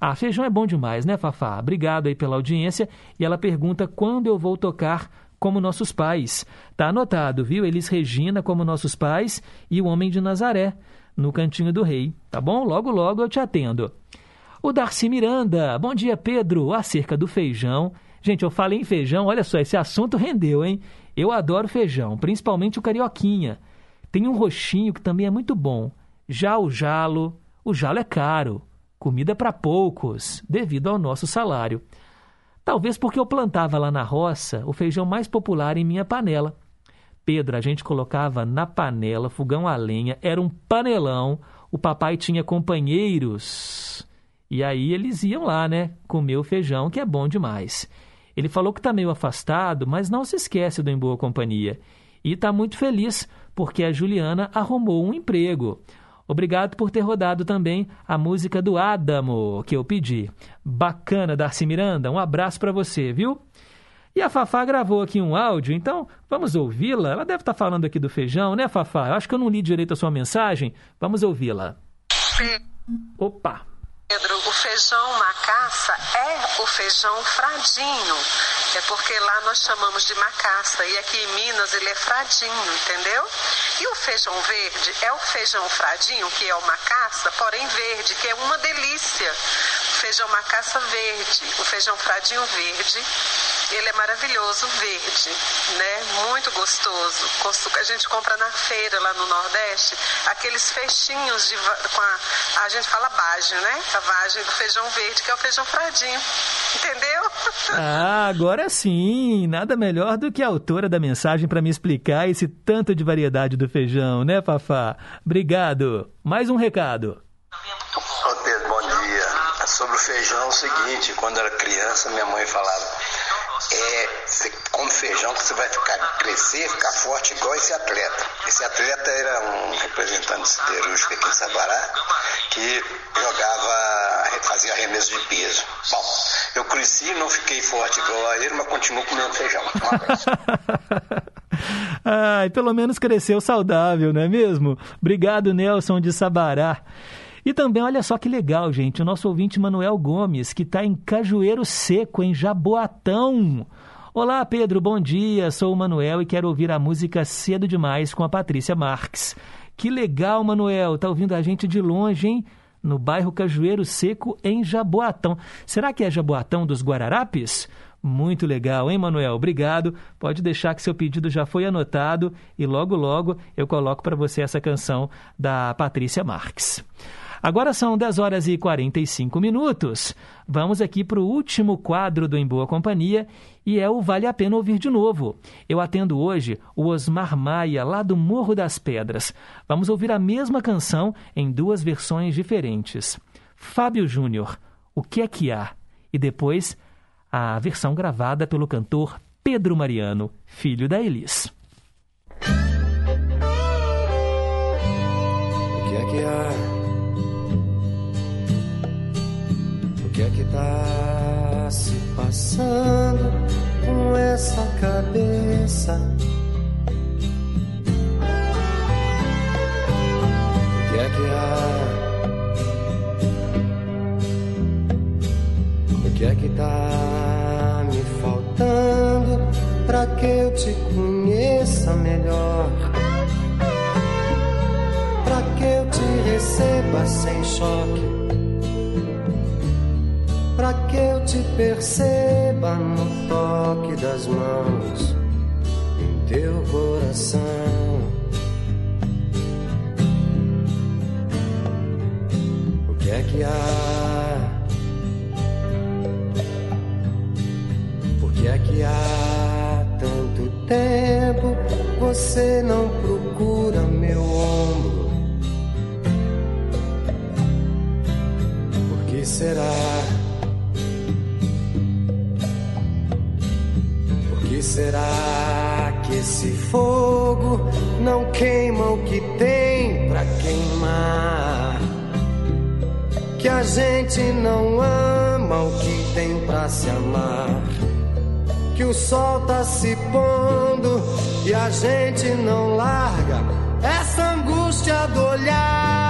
S1: Ah, feijão é bom demais, né, Fafá? Obrigado aí pela audiência. E ela pergunta quando eu vou tocar como nossos pais. Tá anotado, viu? Elis Regina como nossos pais e o Homem de Nazaré no Cantinho do Rei. Tá bom? Logo, logo eu te atendo. O Darcy Miranda. Bom dia, Pedro. Acerca do feijão. Gente, eu falei em feijão, olha só, esse assunto rendeu, hein? Eu adoro feijão, principalmente o carioquinha. Tem um roxinho que também é muito bom. Já o jalo, o jalo é caro comida para poucos, devido ao nosso salário. Talvez porque eu plantava lá na roça o feijão mais popular em minha panela. Pedro, a gente colocava na panela, fogão a lenha, era um panelão. O papai tinha companheiros. E aí eles iam lá, né, comer o feijão, que é bom demais. Ele falou que está meio afastado, mas não se esquece do Em Boa Companhia. E está muito feliz porque a Juliana arrumou um emprego. Obrigado por ter rodado também a música do Adamo, que eu pedi. Bacana, Darcy Miranda. Um abraço para você, viu? E a Fafá gravou aqui um áudio, então vamos ouvi-la. Ela deve estar tá falando aqui do feijão, né, Fafá? Eu acho que eu não li direito a sua mensagem. Vamos ouvi-la. Opa!
S30: Pedro, o feijão macaça é o feijão fradinho. É porque lá nós chamamos de macaça e aqui em Minas ele é fradinho, entendeu? E o feijão verde é o feijão fradinho, que é o macaça, porém verde, que é uma delícia. O feijão macaça verde, o feijão fradinho verde ele é maravilhoso, verde, né? Muito gostoso. A gente compra na feira lá no Nordeste aqueles fechinhos de com a, a gente fala vagem, né? A vagem do feijão verde, que é o feijão fradinho. Entendeu? [laughs]
S1: Ah, agora sim. Nada melhor do que a autora da mensagem para me explicar esse tanto de variedade do feijão, né, Fafá? Obrigado. Mais um recado.
S31: Ô Pedro, bom dia. Sobre o feijão é o seguinte, quando era criança, minha mãe falava é, come feijão que você vai ficar, crescer, ficar forte igual esse atleta. Esse atleta era um representante siderúrgico aqui em Sabará que jogava, fazia arremesso de peso. Bom, eu cresci, não fiquei forte igual a ele, mas continuo comendo feijão. [laughs]
S1: Ai, pelo menos cresceu saudável, não é mesmo? Obrigado, Nelson de Sabará. E também, olha só que legal, gente, o nosso ouvinte Manuel Gomes, que está em Cajueiro Seco, em Jaboatão. Olá, Pedro, bom dia. Sou o Manuel e quero ouvir a música Cedo Demais com a Patrícia Marques. Que legal, Manuel. Tá ouvindo a gente de longe, hein? No bairro Cajueiro Seco, em Jaboatão. Será que é Jaboatão dos Guararapes? Muito legal, hein, Manuel? Obrigado. Pode deixar que seu pedido já foi anotado e logo, logo eu coloco para você essa canção da Patrícia Marques. Agora são 10 horas e 45 minutos. Vamos aqui para o último quadro do Em Boa Companhia e é o Vale a Pena Ouvir de Novo. Eu atendo hoje o Osmar Maia, lá do Morro das Pedras. Vamos ouvir a mesma canção em duas versões diferentes. Fábio Júnior, O que é que há? E depois a versão gravada pelo cantor Pedro Mariano, filho da Elis.
S32: O que é que há? Que é que tá se passando com essa cabeça? O que é que há? O que é que tá me faltando pra que eu te conheça melhor? Pra que eu te receba sem choque? Pra que eu te perceba no toque das mãos em teu coração? O que é que há? Por que é que há tanto tempo você não procura meu ombro? Por que será? Será que esse fogo não queima o que tem pra queimar? Que a gente não ama o que tem pra se amar. Que o sol tá se pondo e a gente não larga essa angústia do olhar.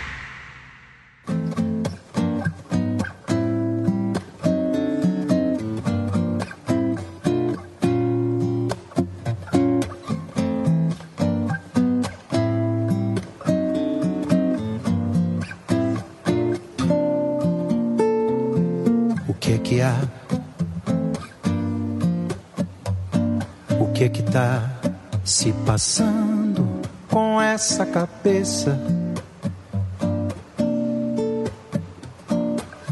S33: Cabeça?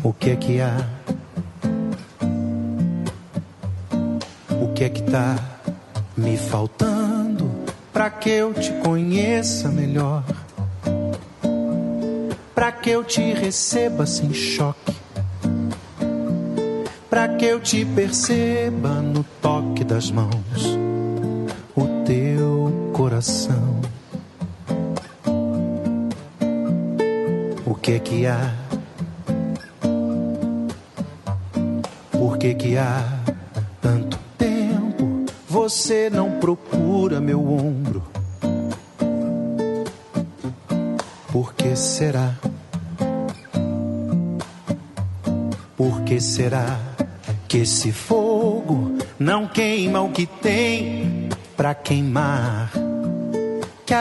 S33: O que que há? O que que tá me faltando para que eu te conheça melhor? Para que eu te receba sem choque? Para que eu te perceba no toque das mãos?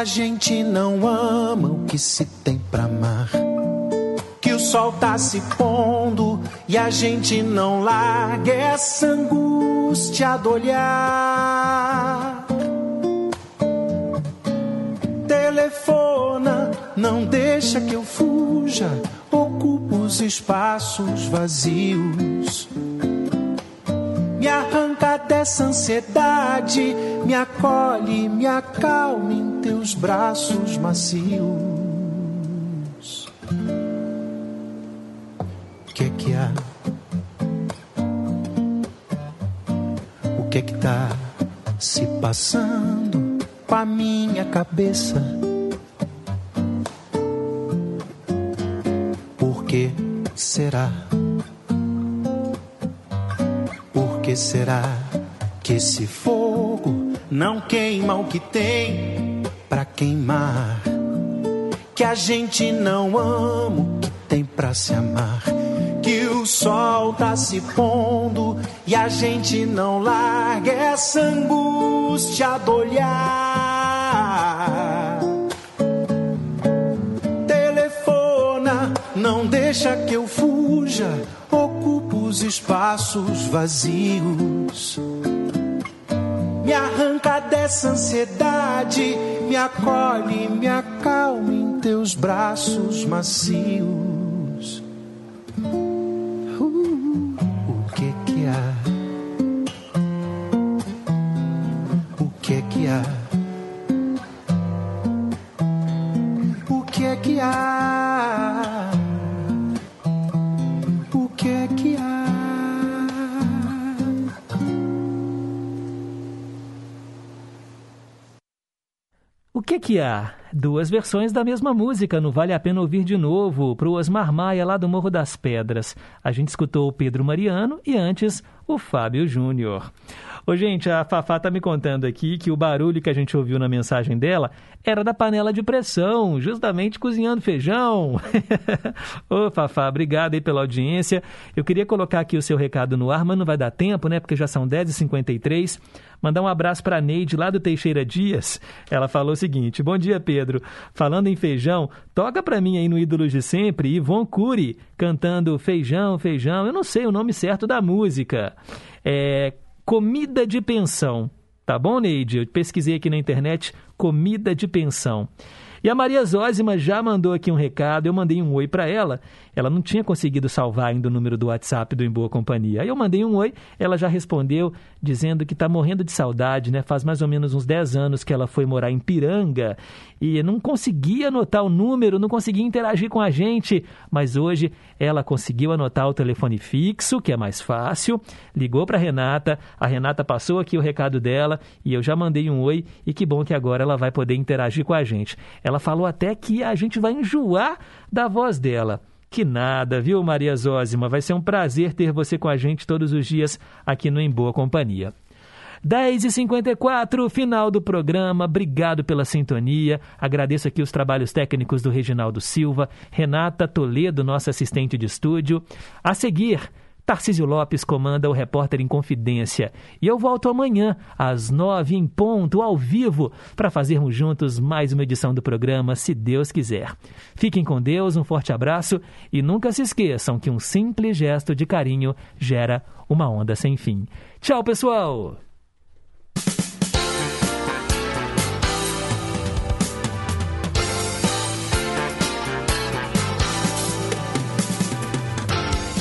S33: Gente não ama o que se tem pra amar. Que o sol tá se pondo e a gente não larga essa angústia do olhar. Telefona, não deixa que eu fuja, ocupo os espaços vazios. Me arranca dessa ansiedade, me acolhe, me acalma em teus braços macios. O que que há? O que que tá se passando com a minha cabeça? Por que será? Por que será que esse fogo não queima o que tem pra queimar? Que a gente não ama o que tem pra se amar? Que o sol tá se pondo e a gente não larga essa angústia do olhar. Telefona, não deixa que eu fuja, ocupo os espaços vazios. Me arranca dessa ansiedade, me acolhe, me acalma em teus braços macios. Há?
S1: Duas versões da mesma música, não vale a pena ouvir de novo, para o Osmar Maia, lá do Morro das Pedras. A gente escutou o Pedro Mariano e antes o Fábio Júnior. Ô, gente, a Fafá tá me contando aqui que o barulho que a gente ouviu na mensagem dela era da panela de pressão, justamente cozinhando feijão. [laughs] Ô, Fafá, obrigado aí pela audiência. Eu queria colocar aqui o seu recado no ar, mas não vai dar tempo, né? Porque já são 10h53. Mandar um abraço para Neide, lá do Teixeira Dias. Ela falou o seguinte: Bom dia, Pedro. Falando em feijão, toca para mim aí no Ídolos de Sempre, Ivon Cury, cantando Feijão, Feijão. Eu não sei o nome certo da música. É Comida de Pensão. Tá bom, Neide? Eu pesquisei aqui na internet Comida de Pensão. E a Maria Zózima já mandou aqui um recado, eu mandei um oi para ela. Ela não tinha conseguido salvar ainda o número do WhatsApp do Em Boa Companhia. Aí eu mandei um oi, ela já respondeu dizendo que está morrendo de saudade, né? Faz mais ou menos uns 10 anos que ela foi morar em Piranga e não conseguia anotar o número, não conseguia interagir com a gente, mas hoje ela conseguiu anotar o telefone fixo, que é mais fácil, ligou para Renata, a Renata passou aqui o recado dela e eu já mandei um oi e que bom que agora ela vai poder interagir com a gente. Ela falou até que a gente vai enjoar da voz dela. Que nada, viu, Maria Zózima? Vai ser um prazer ter você com a gente todos os dias aqui no Em Boa Companhia. 10h54, final do programa. Obrigado pela sintonia. Agradeço aqui os trabalhos técnicos do Reginaldo Silva, Renata Toledo, nossa assistente de estúdio. A seguir, Tarcísio Lopes comanda o Repórter em Confidência. E eu volto amanhã, às nove em ponto, ao vivo, para fazermos juntos mais uma edição do programa, se Deus quiser. Fiquem com Deus, um forte abraço e nunca se esqueçam que um simples gesto de carinho gera uma onda sem fim. Tchau, pessoal!